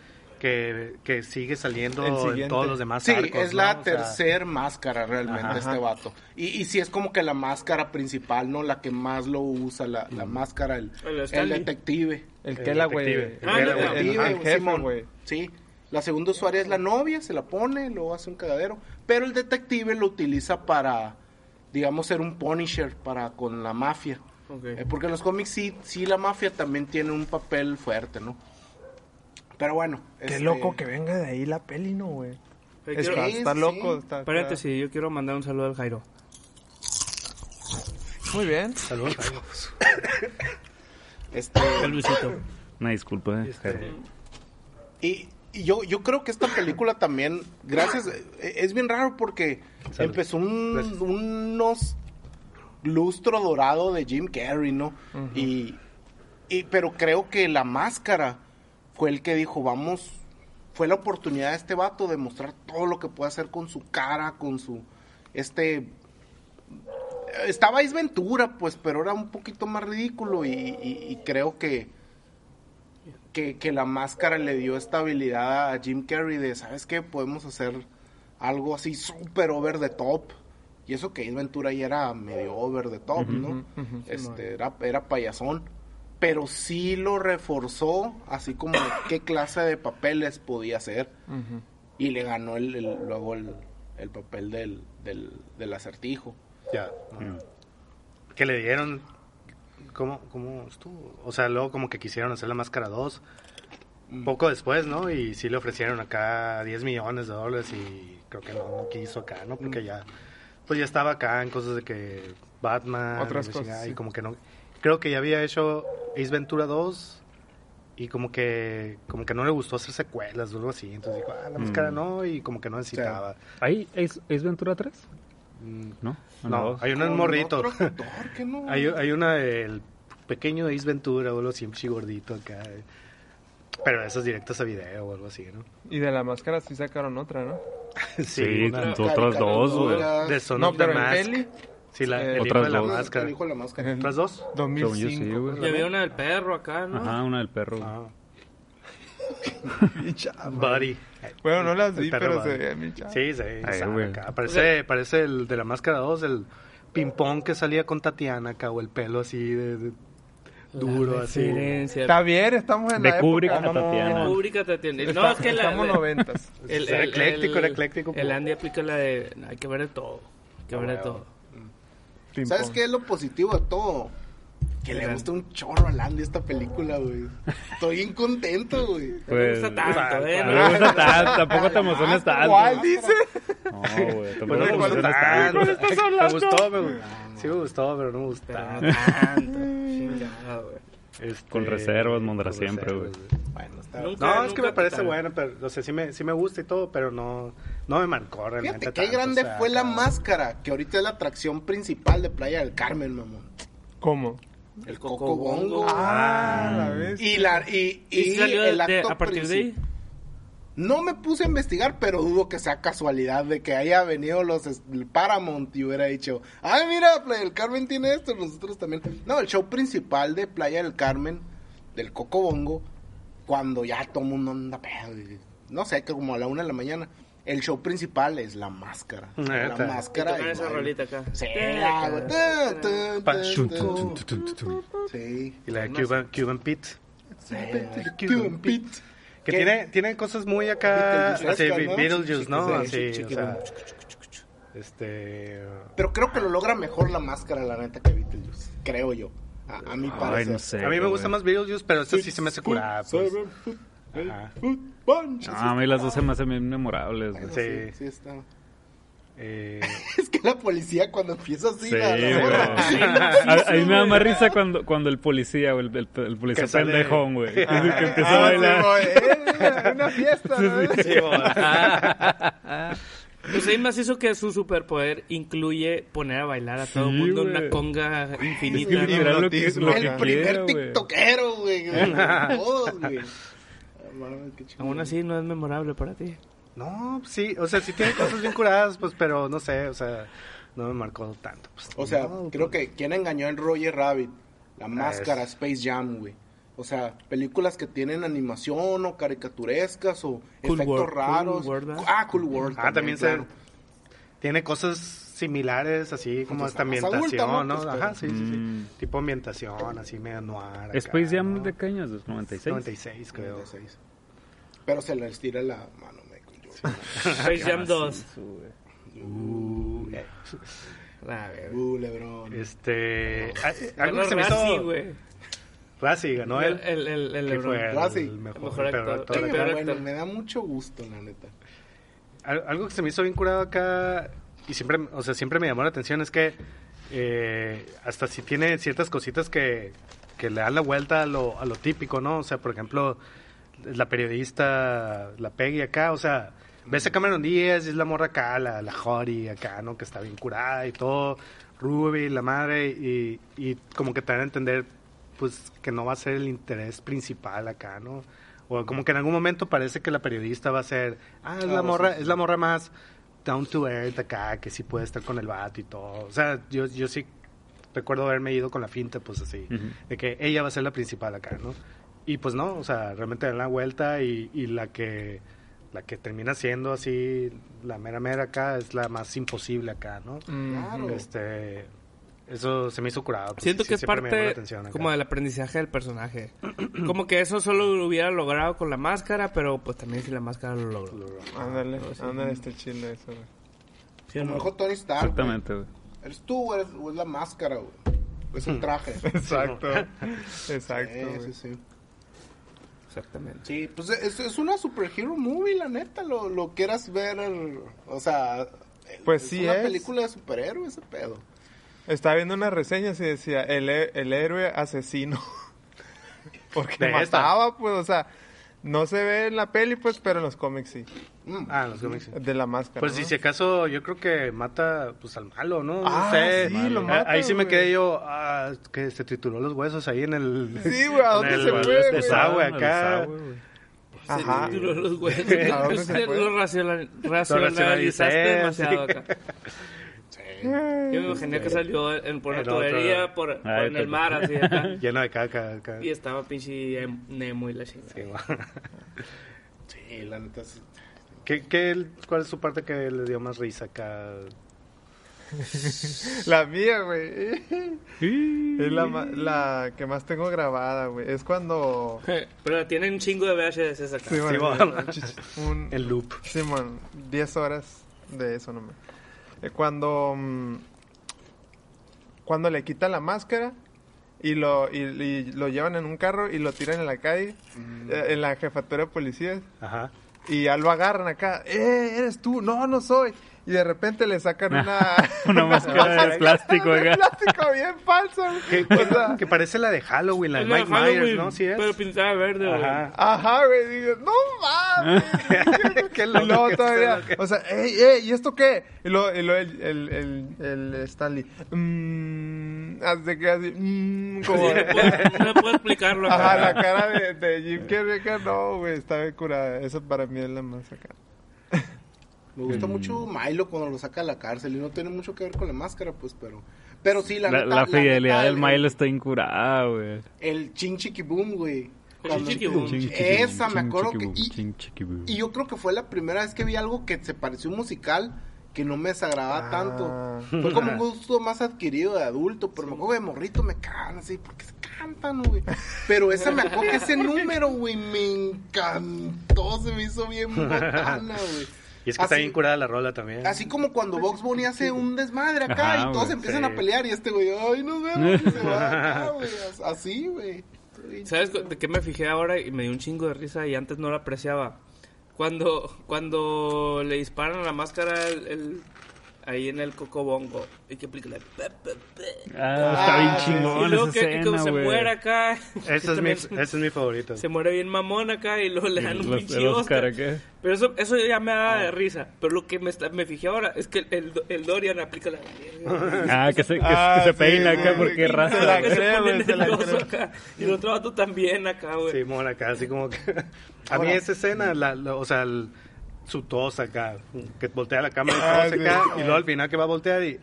que, que sigue saliendo en todos los demás Sí, arcos, es ¿no? la O sea, tercer máscara realmente Ajá. este vato. Y, y sí es como que la máscara principal, ¿no? La que más lo usa, la, la máscara, el, El detective. El El Kela, güey. El, Detective, güey. Sí. La segunda usuaria es la novia, se la pone, luego hace un cagadero. Pero el detective lo utiliza para, digamos, ser un punisher para con la mafia. Eh, porque en los cómics sí, sí la mafia también tiene un papel fuerte, ¿no? Pero bueno. Qué este, loco que venga de ahí la peli, ¿no, güey? Está, quiero- Sí, está sí. loco. Está, Paréntesis, yo quiero mandar un saludo al Jairo. Muy bien. Saludos. Este, El Luisito. Una disculpa, eh. Este, Y, y yo, yo creo que esta película también, gracias, eh, es bien raro porque Salud. empezó un- unos lustro dorado de Jim Carrey, ¿no? y, y pero creo que la máscara fue el que dijo, vamos, fue la oportunidad de este vato de mostrar todo lo que puede hacer con su cara, con su, este, estaba Ace Ventura, pues, pero era un poquito más ridículo y, y- y creo que, que, que la máscara le dio esta habilidad a Jim Carrey de, ¿sabes qué? Podemos hacer algo así súper over the top. Y eso que Ace Ventura ya era medio over the top, ¿no? este, era, era payasón. Pero sí lo reforzó, así como qué clase de papeles podía hacer. Y le ganó el, el- luego el, el papel del, del, del acertijo. ya. Que le dieron. ¿Cómo, ¿Cómo estuvo? O sea, luego como que quisieron hacer la máscara 2. Poco después, ¿no? Y sí le ofrecieron acá 10 millones de dólares y creo que no, no quiso acá, ¿no? Porque ya, pues ya estaba acá en cosas de que Batman Otras y cosas, sí. y como que no, creo que ya había hecho Ace Ventura 2 y como que, como que no le gustó hacer secuelas o algo así, entonces dijo, ah, la máscara Mm. no, y como que no necesitaba. ¿Hay Ace, Ace Ventura 3? Mm, ¿No? No, hay una en morrito. otro actor que no- Hay, hay una del pequeño Ace Ventura o algo así, gordito acá. Pero esas directas a video o algo así, ¿no? Y de la máscara sí sacaron otra, ¿no? Sí, una- otras dos, güey. de Son no, of the Mask. Sí, la, eh, el Otras hijo de la dos. máscara. El hijo de la máscara. ¿Otras dos? Según yo 2005. sí, güey. Y había una del perro acá, ¿no? Ajá, una del perro. Ah. Buddy. Bueno, no las El vi, pero Buddy. se ve mi chava. Sí, sí. Güey. acá. Parece, parece el de la máscara 2, el ping-pong que salía con Tatiana acá, o el pelo así de, de- duro, así. Está bien, estamos en De la Kubrick época. a. Tatiana. Pública te atiende. Está- No, es que la, estamos noventas. el, Era el- ecléctico, el- era ecléctico, El Andy aplica la de hay que ver de todo. Hay que ver de todo. Ping ¿Sabes pong. qué es lo positivo de todo? Que le gusta un chorro a Landy esta película, güey. Estoy bien contento, güey. No me Pues, gusta tanto, ¿eh? no me gusta tanto, tampoco te emociones tanto. ¿Cuál dice? No, güey, tampoco Bueno, te me gustó emociones tanto. Me gustó, me gustó. Sí me gustó, pero no me gustó. Tanto. Chingada, güey. Este, Con reservas, Mondra siempre, güey. Bueno, Nunca- No, es que me parece total. buena, pero, o sea, sí me, sí me gusta y todo, pero no, no me marcó realmente. Fíjate qué tanto, grande o sea, fue la máscara, que ahorita es la atracción principal de Playa del Carmen, mamón. ¿Cómo? El Coco Bongo. Bongo. Ah, la vez. Y, la, y, ¿Y y salió el de- acto a partir de ahí? No me puse a investigar, pero dudo que sea casualidad de que haya venido los el Paramount y hubiera dicho, ay mira, Playa del Carmen tiene esto, nosotros también. No, el show principal de Playa del Carmen, del Coco Bongo, cuando ya todo el mundo anda pedo, y- no sé, que como a la una de la mañana, el show principal es la máscara. La máscara. y esa rolita acá. Sí. Y la de Cuban, Cuban Pete. sí, Cuban Pete. Que tiene, tiene cosas muy acá, así. Beetlejuice, ¿no? Sí, Así, sí, o sea, este... Pero creo que lo logra mejor la máscara, la neta, que Beetlejuice. Creo yo. A, a mi Ay, parecer. no sé. A mí me gusta más Beetlejuice, pero esto sí se me hace curar, pues. No, a mí las dos se me hacen bien memorables. Bueno, Sí. sí, sí está. Eh, Es que la policía cuando empieza así, Sí, la, la. A, a mí me da más risa cuando, cuando el policía, güey, el, el, el policía pendejón, güey. Que, que empieza Ah, a sí, bailar. güey, eh, una fiesta, ¿no? Pues ahí más hizo que su superpoder incluye poner a bailar a todo el Sí, mundo en una conga Es que infinita. ¿no? lo que, lo El que primer quiera, güey. tiktokero, güey. Todos, güey. Ah. Aún así no es memorable para ti. no, sí, o sea, sí tiene cosas bien curadas, pues, pero no sé, o sea, no me marcó tanto. Pues, O sea, no, creo que ¿quién engañó en Roger Rabbit? La máscara, es- Space Jam, güey. O sea, películas que tienen animación o caricaturescas o Cool efectos World, raros. Cool World, ¿verdad? ah, Cool World. Ah, también claro. Tiene cosas similares, así como Pues, esta más ambientación, adulta, ¿no? ¿no? Pues, Ajá, sí, sí, sí. Mm. Tipo ambientación, así medio noir. acá, Space Jam ¿no? de qué años es? 96. 96, creo. 96. Pero se le estira la mano, Michael Jordan. Space Jam 2. uh, eh, A ver. uh, Lebron. Este... a- Algo que se me hizo... güey. Razzie ganó El, él. el, el, el LeBron. fue el, mejor, Mejor actor. bueno, actor. me da mucho gusto, la neta. al- algo que se me hizo bien curado acá y siempre, o sea, siempre me llamó la atención es que eh, hasta si tiene ciertas cositas que, que le dan la vuelta a lo, a lo típico, ¿no? O sea, por ejemplo, la periodista, la Peggy acá, o sea, ves a Cameron Díaz y es la morra acá, la, la Jory acá, ¿no? Que está bien curada y todo, Ruby, la madre, y, y como que te dan a entender, pues, que no va a ser el interés principal acá, ¿no? O como que en algún momento parece que la periodista va a ser, ah, es la morra, sí. es la morra más down to earth acá, que sí puede estar con el vato y todo. O sea, yo, yo sí recuerdo haberme ido con la finta, pues así, de que ella va a ser la principal acá, ¿no? Y pues no, o sea, realmente dan la vuelta y, y la que la que termina siendo así la mera mera acá es la más imposible acá, ¿no? Claro. Este eso se me hizo curado. pues, Siento sí, que es siempre me llamó la parte atención como del aprendizaje del personaje. como que eso solo lo hubiera logrado con la máscara, pero pues también si la máscara lo logró. Ándale, ándale, está chido eso, güey. ¿Sí Como dijo Tony Stark. Exactamente, güey. ¿Eres tú o, eres, o es la máscara, güey? Es el traje. Exacto. Exacto, Sí, sí, sí. Exactamente. Sí, pues es, es una superhero movie, la neta, lo, lo quieras ver, el- o sea... Pues es sí una es. película de superhéroe ese pedo. Estaba viendo una reseña y decía, el, el héroe asesino. Porque De esta. mataba, pues, o sea, no se ve en la peli, pues, pero en los cómics sí. Ah, los cómics. sí. De la máscara. Pues ¿no? si, si acaso yo creo que mata pues al malo, ¿no? No Ah, sé. sí, lo mata, Ahí sí me quedé yo, ah, que se trituró los huesos ahí en el... Sí, güey, ¿a en dónde el se fue, güey? desagüe acá. desagüe, güey. Ajá. Se tiró los huesos. ¿A dónde se fue? Lo racional- racionalizaste demasiado acá. Yo me imaginé que salió en, por una El tubería, por, por Ay, en el pero- mar, así acá. Lleno de caca. Y estaba pinche em- Nemo y la chingada. Sí. Sí, la neta, sí. ¿Qué, qué, ¿Cuál es su parte que le dio más risa acá? La mía, güey. Es la, ma- la que más tengo grabada, güey. Es cuando... Pero tienen un chingo de VHS acá. Sí, Sí, un, El loop. Simón, 10 horas de eso nomás. Eh, cuando mm, cuando le quitan la máscara y lo y, y lo llevan en un carro y lo tiran en la calle eh, en la jefatura de policías Ajá. y ya lo agarran acá, "Eh, eres tú." No, no soy. Y de repente le sacan una Una máscara de plástico, de plástico bien falsa. güey. Que, O sea, que parece la de Halloween, la de Mike Myers, ¿no? Sí es. Pero pintada de verde, güey. Ajá. Ajá, güey, digo, no mames. Qué loco que todavía, o sea, ey, ey, ¿y esto qué? Y luego, y luego el, el, el, el Stanley, mmm, hace que así, mmm, como, No puedo, no puedo explicarlo acá. ajá, la cara de, de Jim Carrey, acá, no, güey, está bien curada. Eso para mí es la más acá. Me gusta mucho Milo cuando lo saca a la cárcel y no tiene mucho que ver con la máscara, pues, pero... Pero sí, la, La, neta... la fidelidad neta, del el- Milo está incurada, güey. El chin chiqui boom, güey. Cuando- Esa, me acuerdo que... y- yo creo que fue la primera vez que vi algo que se pareció a un musical que no me desagradaba Ah. tanto. Fue como un gusto más adquirido de adulto, pero me acuerdo de morrito me cagan así porque se cantan, güey. Pero esa me acuerdo que ese número, güey, me encantó, se me hizo bien botana, güey. Y es que está bien curada la rola también. Así como cuando Box Bunny hace un desmadre acá Ajá, y todos empiezan sí. a pelear y este güey, ay, nos vemos, y se va acá, güey. Así, güey. ¿Sabes de qué me fijé ahora y me dio un chingo de risa y antes no lo apreciaba? Cuando, cuando le disparan a la máscara el, el- ahí en el cocobongo y que aplica la... pe, pe, pe. Ah, está bien Ah, chingón y luego esa que, que escena, se güey. muere acá. Ese es, mi, ese es mi favorito. Se muere bien mamón acá y luego le dan un pinche el Oscar. Pero eso, eso ya me da de risa. Pero lo que me, está- me fijé ahora es que el, el, el Dorian aplica la... Ah, que se, que, Ah, que se peina acá porque se raza. la que se creo, pone güey, se la acá. Y el otro vato también acá, güey. Sí, mona acá, así como que... A mí esa escena, la, la- o sea, el- su tos acá, que voltea la cámara y Ah, tose sí. acá, y luego al final que va a voltear y...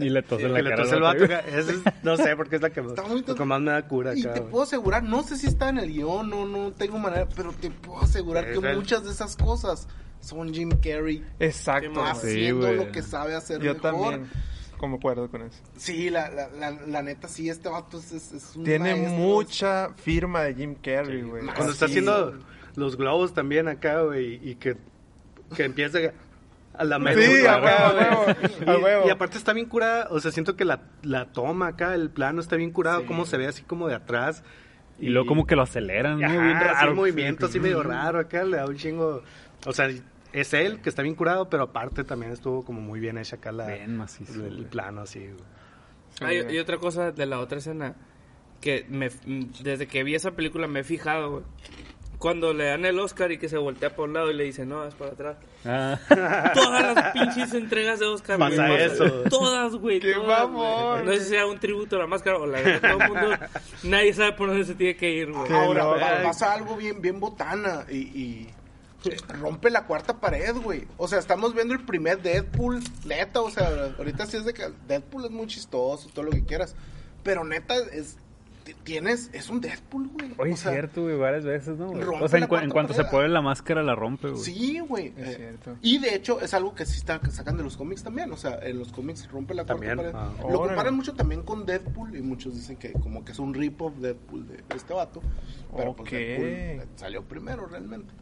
Y le tose la que le tose el vato acá. Es- no sé, porque es la que, Está muy lo que más me da cura Y acá. te güey. puedo asegurar, no sé si está en el guion, no, no tengo manera, pero te puedo asegurar Es que el- muchas de esas cosas son Jim Carrey Exacto. Más. güey. Haciendo güey. lo que sabe hacer Yo mejor. también concuerdo con eso. Sí, la, la, la, la neta, sí, este vato es, es, es un Tiene maestro, mucha firma de Jim Carrey, güey. Cuando está haciendo los globos también acá, güey, y que, que empieza a la Sí, a huevo, a huevo, Y, y aparte está bien curada, o sea, siento que la, la toma acá, el plano está bien curado, Sí. como se ve así como de atrás. Y luego como que lo aceleran, ¿no? Ajá, Bien así raro. un movimiento así medio raro acá, le da un chingo, o sea, es él, que está bien curado, pero aparte también estuvo como muy bien hecha acá la, Bien macizo, el, el plano así. güey. Ah, y, y otra cosa de la otra escena que me, desde que vi esa película me he fijado, güey. Cuando le dan el Oscar y que se voltea por un lado y le dice, no, es para atrás. Ah, Todas las pinches entregas de Oscar. güey, Pasa eso. Todas, güey. ¡Qué todas, güey. No sé si sea un tributo a la máscara o la de todo el mundo. Nadie sabe por dónde se tiene que ir, güey. Ahora, pa- pasa algo bien, bien botana y, y, rompe la cuarta pared, güey. O sea, estamos viendo el primer Deadpool, neta, o sea, ahorita sí es de que Deadpool es muy chistoso, todo lo que quieras, pero neta es tienes es un Deadpool, güey. oye, es cierto, güey, varias veces, ¿no? O sea, en, cuanto se pone la máscara la rompe, güey. Sí, güey. Es Eh, cierto. Y de hecho es algo que sí está, que sacan de los cómics también. O sea, en los cómics rompe la cuarta pared. ah. Lo Órale. comparan mucho también con Deadpool y muchos dicen que como que es un rip-off Deadpool de, este vato. Pero pues Ok. Deadpool salió primero realmente.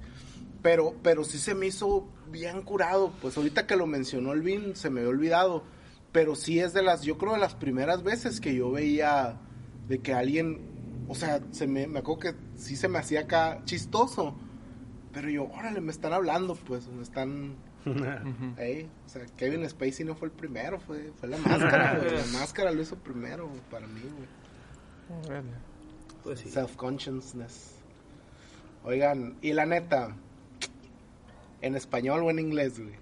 Pero, pero sí se me hizo bien curado. Pues ahorita que lo mencionó el Vin, se me había olvidado. Pero sí es de las, yo creo de las primeras veces que yo veía de que alguien, o sea, se me, me acuerdo que sí se me hacía acá chistoso. Pero yo, órale, me están hablando, pues, me están... O sea, Kevin Spacey no fue el primero, fue, fue la máscara, güey. La máscara lo hizo primero para mí, güey. Pues sí. Self-consciousness. Oigan, y la neta, ¿en español o en inglés, güey?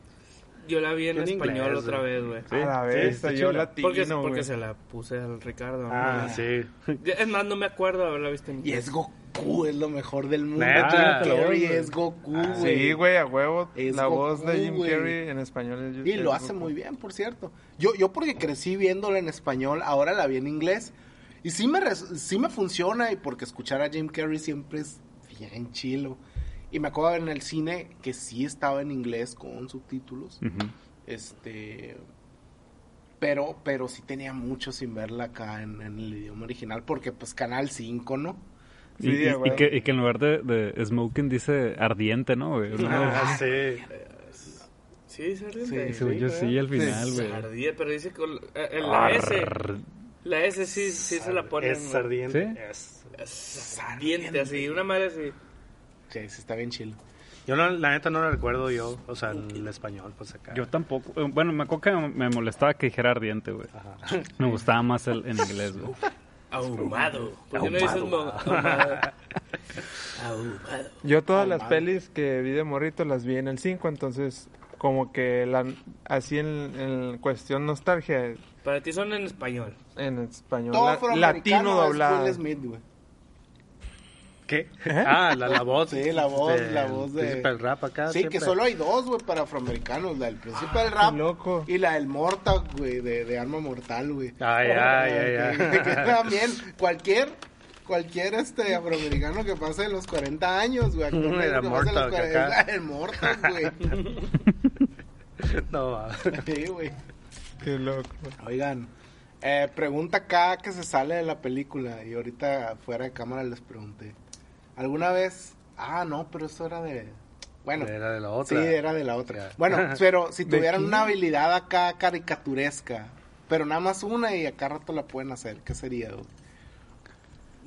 Yo la vi en En español inglés, otra vez, güey. Sí, a la sí, vez, está yo latino, Porque, porque se la puse al Ricardo. ¿no? Ah, sí. Es más, no me acuerdo de haberla visto en Y es Goku, es lo mejor del mundo. Neta, Jim Carrey es Goku, Ah, güey. Sí, güey, a huevo. Es la voz de Goku, Jim. Carrey en español es Y es lo hace Goku. muy bien, por cierto. Yo, yo porque crecí viéndola en español, ahora la vi en inglés. Y sí me, res- sí me funciona, y porque escuchar a Jim Carrey siempre es bien chilo. Y me acuerdo en el cine que sí estaba en inglés con subtítulos. Este. Pero, pero sí tenía mucho sin verla acá en, en el idioma original, porque pues Canal 5, ¿no? Y, Sí, y- y que, y que en lugar de, de smoking dice ardiente, ¿no, güey? Uno- Ah, sí. Sí, se ríe. Sí, según yo sí, al final, güey. Ardía, pero dice con eh, en la S. La S sí, sí se la ponen. Es ardiente. ¿Sí? Es- Es ardiente, así. Una madre así. Sí, sí está bien chilo. Yo no, la neta no la recuerdo yo, o sea, en el español, pues acá. Yo tampoco. eh, Bueno, me acuerdo que me molestaba que dijera ardiente, güey. Ajá. Me gustaba más el en inglés, güey. Ahumado. ¿Por qué no dices ahumado? Ahumado. Yo todas las pelis que vi de morrito las vi en el 5, entonces como que la, así en, en cuestión nostalgia Para ti son en español. en español Todo la- latino es doblado. Will Smith, güey. ¿Qué? Ah, la, la voz. Sí, la voz, la voz de- Príncipe del rap acá. Sí, siempre. que solo hay dos, güey, para afroamericanos. La del príncipe del rap loco. y la del Mortal, güey, de, de Arma Mortal, güey. Ay, ay, ay, ay. que También, cualquier, cualquier este afroamericano que pase de los 40 años, güey. de los Mortal, 40, acá. es la del Mortal, güey. No, va. Sí, güey. Qué loco. Oigan, eh, pregunta acá que se sale de la película y ahorita fuera de cámara les pregunté. ¿Alguna vez? Ah, no, pero eso era de... Bueno, Era de la sí, otra. era de la otra. Bueno, pero si ¿De tuvieran una habilidad acá caricaturesca, pero nada más una y acá rato la pueden hacer, ¿qué sería? güey?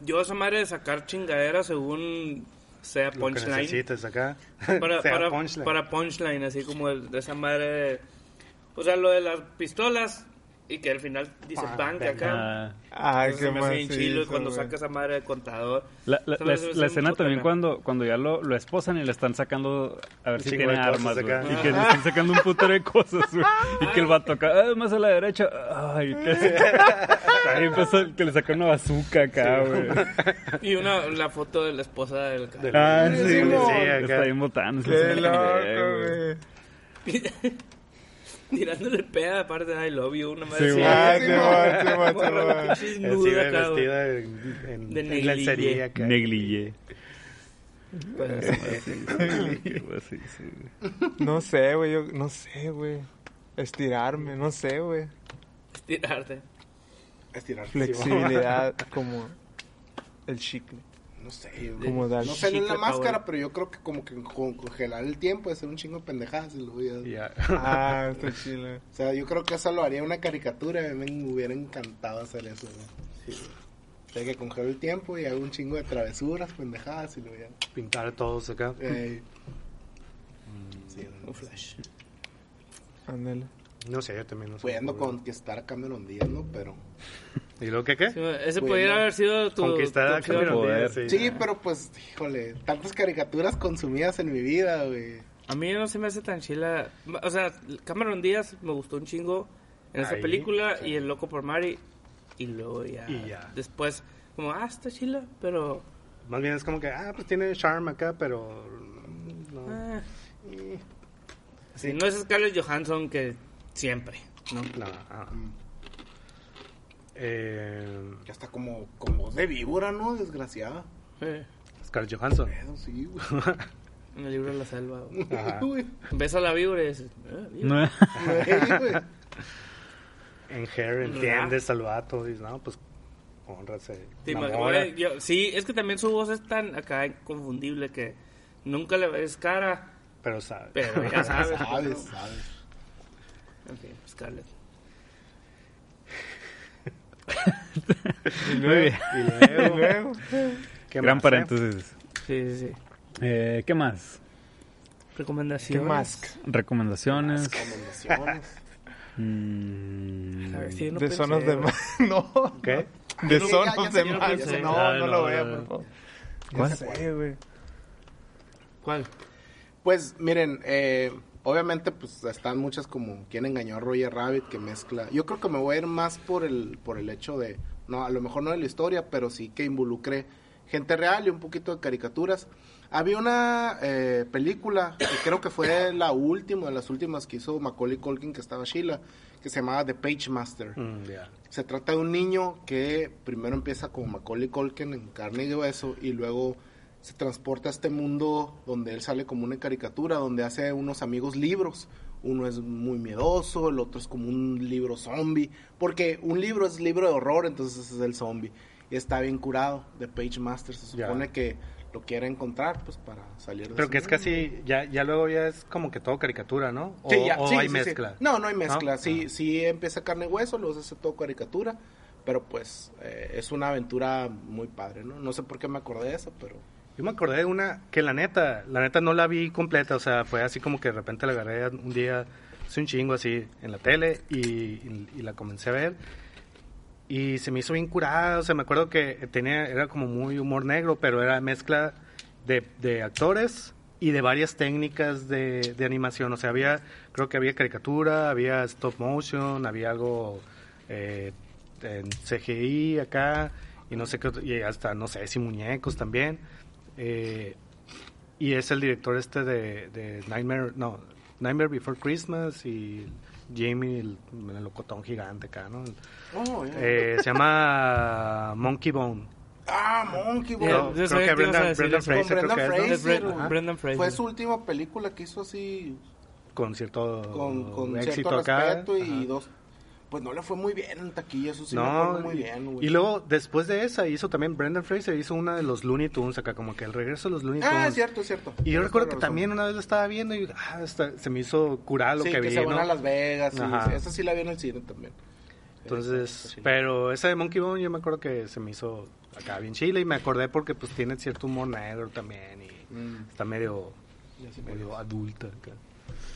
Yo esa madre de sacar chingadera según sea Lo que punchline. necesites acá. Para, Sea para, punchline. para punchline, así como el- de esa madre. de- o sea, lo de las pistolas y que al final dice Ah, bank acá. Ah, Ay, Eso qué se me hace bien chilo hizo, cuando saca esa madre de contador. la, la, la- la escena también cuando, cuando ya lo, lo esposan y le están sacando a ver si chingo tiene armas, acá. Y que le están sacando un putero de cosas, güey. Y que el vato acá, ah, más a la derecha. Ay, que Ahí empezó que le sacó una bazooka acá, güey. Y una, la foto de la esposa del... Del- Ah, sí, Sí, güey. sí, acá. Está bien botando. Qué loco, güey. Tirándole peda aparte de I love you, una Sí, madre Sí, sí, va, sí, sí, Así güey. vestida en, en, De en negligé. lencería acá. Negligé. Pues, Sí, sí. No sé, güey, yo no sé, güey. Estirarme, no sé, güey. tirarte. Estirar Flexibilidad como el chicle. No sé, güey. Como No sé, no en la máscara, power. pero yo creo que como que con- congelar el tiempo, hacer un chingo de pendejadas y luego ya- Y ya. Ah, está chido. O sea, yo creo que eso lo haría una caricatura. A mí me hubiera encantado hacer eso, güey. Sí. O sea, que congelo el tiempo y hago un chingo de travesuras, pendejadas y luego ya. Pintar todos acá. Sí, sí. Un flash. Ándale. No sé, yo también no sé. Pudiendo conquistar a Cameron Díaz, ¿no? Pero... ¿Y luego qué qué? Sí, ese Bueno, pudiera haber sido tu. Conquistar a. Cameron. Díaz, Sí, pero pues, híjole, tantas caricaturas consumidas en mi vida, güey. A mí no se me hace tan chila. O sea, Cameron Díaz me gustó un chingo en esa Ahí, película y El Loco por Mari. Y luego ya. Y ya. Después, como, ah, está chila, pero. Más bien es como que, ah, pues tiene charm acá, pero... No. ah. Sí, no es Scarlett Johansson que siempre, ¿no? Ah. Eh, Ya está como, como de víbora, ¿no? Desgraciada. Eh, Scarlett Johansson. Pero sí, güey. en el libro de la selva. güey. Ves a la víbora y dices, güey. En Hair entiendes al vato. Dices, no, pues, honrase. Imaginas- yo- sí, es que también su voz es tan acá inconfundible que nunca le ves cara, Pero sabe. pero ya sabes. Sabes, sabes. En fin, Scarlett. Y Muy luego, bien. Y y luego, ¿qué Gran más, eh? paréntesis. Sí, sí, sí. Eh, ¿Qué más? ¿qué Recomendaciones. más? Recomendaciones. Recomendaciones. Mm, A ver, sí, no de Sonos de. Más. No. ¿Qué? De ya de. No, Ah, no no, lo vean, no, por favor. ¿Cuál? Sé, güey. ¿Cuál? Pues miren, eh, obviamente pues están muchas como quien engañó a Roger Rabbit que mezcla. Yo creo que me voy a ir más por el por el hecho de no, a lo mejor no de la historia, pero sí que involucre gente real y un poquito de caricaturas. Había una eh, película que creo que fue la última, de las últimas que hizo Macaulay Culkin que estaba Sheila, que se llamaba The Page Master. Mm. Se trata de un niño que primero empieza como Macaulay Culkin en carne y hueso y luego se transporta a este mundo donde él sale como una caricatura, donde hace unos amigos libros. Uno es muy miedoso, el otro es como un libro zombie, porque un libro es libro de horror, entonces es el zombie. Y está bien curado, de Page Master. Se Ya. supone que lo quiere encontrar pues para salir de Pero que es casi, ya, ya luego ya es como que todo caricatura, ¿no? O, Sí, ya, o sí, hay sí. mezcla. No, no hay mezcla. ¿No? Sí, Ah. sí empieza carne y hueso, luego se hace todo caricatura. Pero pues eh, es una aventura muy padre, ¿no? No sé por qué me acordé de eso, pero... Yo me acordé de una que la neta, la neta no la vi completa, o sea, fue así como que de repente la agarré un día, hace un chingo así en la tele y, la comencé a ver. Y se me hizo bien curada, o sea, me acuerdo que tenía, era como muy humor negro, pero era mezcla de, actores y de varias técnicas de, animación, o sea, había, creo que había caricatura, había stop motion, había algo eh, en CGI acá, y no sé qué, y hasta, no sé, si muñecos también. Eh, y es el director este de, de Nightmare, no, Nightmare Before Christmas y Jamie, el, el locotón gigante acá, ¿no? Oh. Eh, se llama Monkey Bone. Ah, Monkey Bone. Creo, que Brendan, Fraser, creo Brendan Fraser. Brendan. Fue su última película que hizo así Con cierto con, con éxito cierto acá. respeto y Ajá. dos... Pues no le fue muy bien en taquilla, eso sí me No, acuerdo muy bien, güey. y luego después de esa hizo también Brendan Fraser hizo una de los Looney Tunes acá como que el regreso de los Looney Tunes. Ah, es cierto, es cierto. Y yo recuerdo que también una vez la estaba viendo y ah, está- se me hizo curar lo sí, que, que, vi, se van ¿no? a Las Vegas. sí, esa sí la vi en el cine también. Entonces, pero esa de Monkey Bone yo me acuerdo que se me hizo acá bien chile y me acordé porque pues tiene cierto humor negro también y Mm. está medio, medio adulta acá.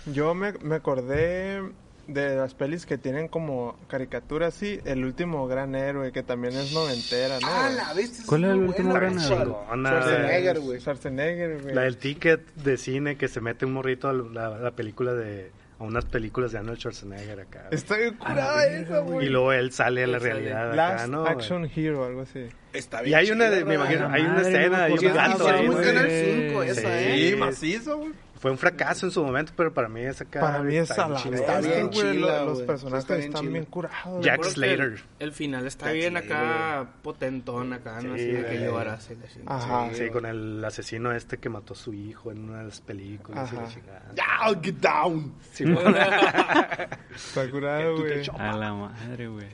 Yo me, me acordé de las pelis que tienen como caricaturas así. El último gran héroe, que también es noventera, ¿no? Ah, la viste. ¿Cuál es el último buena, gran héroe? Schwarzenegger, güey. Schwarzenegger, güey. La del ticket de cine que se mete un morrito a la, la película de a unas películas de Arnold Schwarzenegger acá. Está bien curada esa, güey. Y luego él sale a la realidad acá, Last ¿no? Action Hero, algo así. Está Y bien hay una de, me imagino, hay una escena, hay un gato ahí. Canal 5 esa, Sí. ¿eh? Sí, macizo, güey. Fue un fracaso en su momento, pero para mí es acá. Para mí es está a la. Está bien güey. chila, lo- Los personajes Está bien están chila. bien curados. Jack Slater. El, el final está Jack bien Slater, acá, potentón acá, ¿no? Sí, Así de que lloras. Ajá. Sí, con el asesino este que mató a su hijo en una de las películas. y la Ajá. chingada. Ya, get down. Sí, bueno. Está curado, güey. A la madre, güey.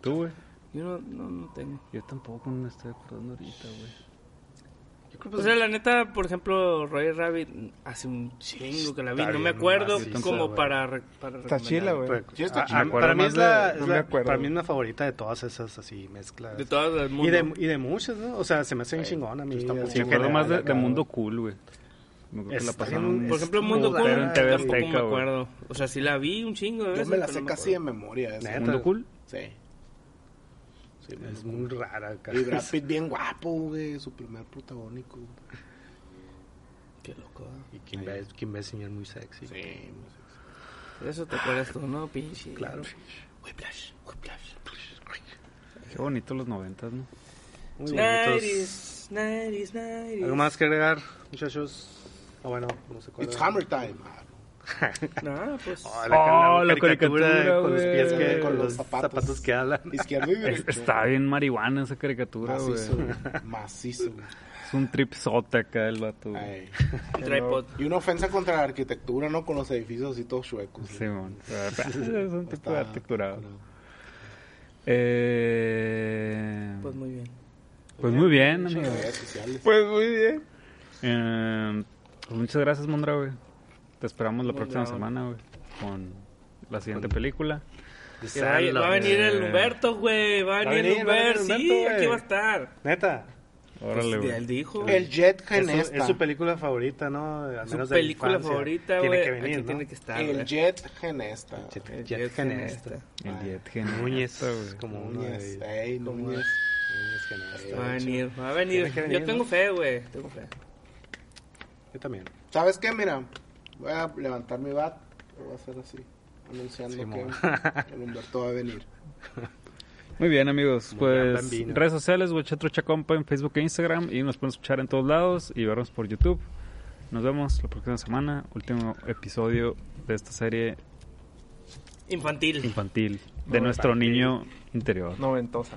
¿Tú, güey? Yo no, no, no tengo. Yo tampoco me estoy acordando ahorita, güey. Yo creo O sea, la neta, por ejemplo, Roger Rabbit hace un chingo que la vi. No me acuerdo macizo, como para, re- para Está chila, güey. Pues, Me para mí es la, de- es no la- me acuerdo. para mí es la favorita de todas esas así mezclas. De todas las y mundo. de, y de muchas, ¿no? O sea, se me hace bien chingona a mí. así Me acuerdo más de. Mundo Cool, güey. Me la pasaron. Por ejemplo, Mundo Pero Cool en TV tampoco me Azteca, güey. acuerdo. O sea, sí la vi un chingo de Yo me la sé me casi de memoria. ¿Mundo cool? Sí. Sí, es muy rara acá. Y Brad Pitt bien guapo, güey. Su primer protagónico. Qué loco. ¿eh? Y Kim, Bas- Kim Basinger muy sexy. Sí. De Eso te acuerdas tú, ¿no? Pinche. Claro. Whiplash, whiplash. Qué bonito los noventas, ¿no? Muy bonitos. Nineties, nineties, nineties. ¿Algo más que agregar, muchachos? Ah, bueno, no sé cuál It's era. Hammer Time. No, pues. Oh, Oh, la caricatura, caricatura, con los pies que, con los zapatos. zapatos, que hablan. Izquierdo y derecho. está bien marihuana esa caricatura, güey. Macizo, güey. Macizo, güey. Es un tripsote acá el vato. Ay. Y una ofensa contra la arquitectura, ¿no? Con los edificios así todos chuecos. Sí, mon. es un tipo de articulado. Eh, Pues muy bien. pues muy bien, Muchas amigo. redes sociales. Pues muy bien. Eh, pues muchas gracias, Mondra, güey. Te esperamos la próxima semana, güey. Con la siguiente película. Va, va a venir el Humberto, güey. Va a venir el Humberto. Sí, Humberto, aquí va a estar. Neta. Órale, Pues, él dijo. El Jet Es es su película favorita, ¿no? Al Su menos película favorita, Tiene güey. que venir, Aquí ¿no? tiene que estar. El güey. Jet Genesta. Jet, El Jet Jet Genesta. El Jet Genesta, Núñez, güey. como Núñez. Ey, Núñez. Núñez Genesta. Va a venir, va a venir. Tiene Yo tengo fe, güey. Tengo fe. Yo también. ¿Sabes qué? Mira, voy a levantar mi bat. Lo voy a hacer así. Anunciando Sí, que el Humberto va a venir. Muy bien, amigos. Muy Pues redes sociales, Compa en Facebook e Instagram. Y nos pueden escuchar en todos lados y vernos por YouTube. Nos vemos la próxima semana. Último episodio de esta serie Infantil. infantil de nuestro niño interior. Noventosa.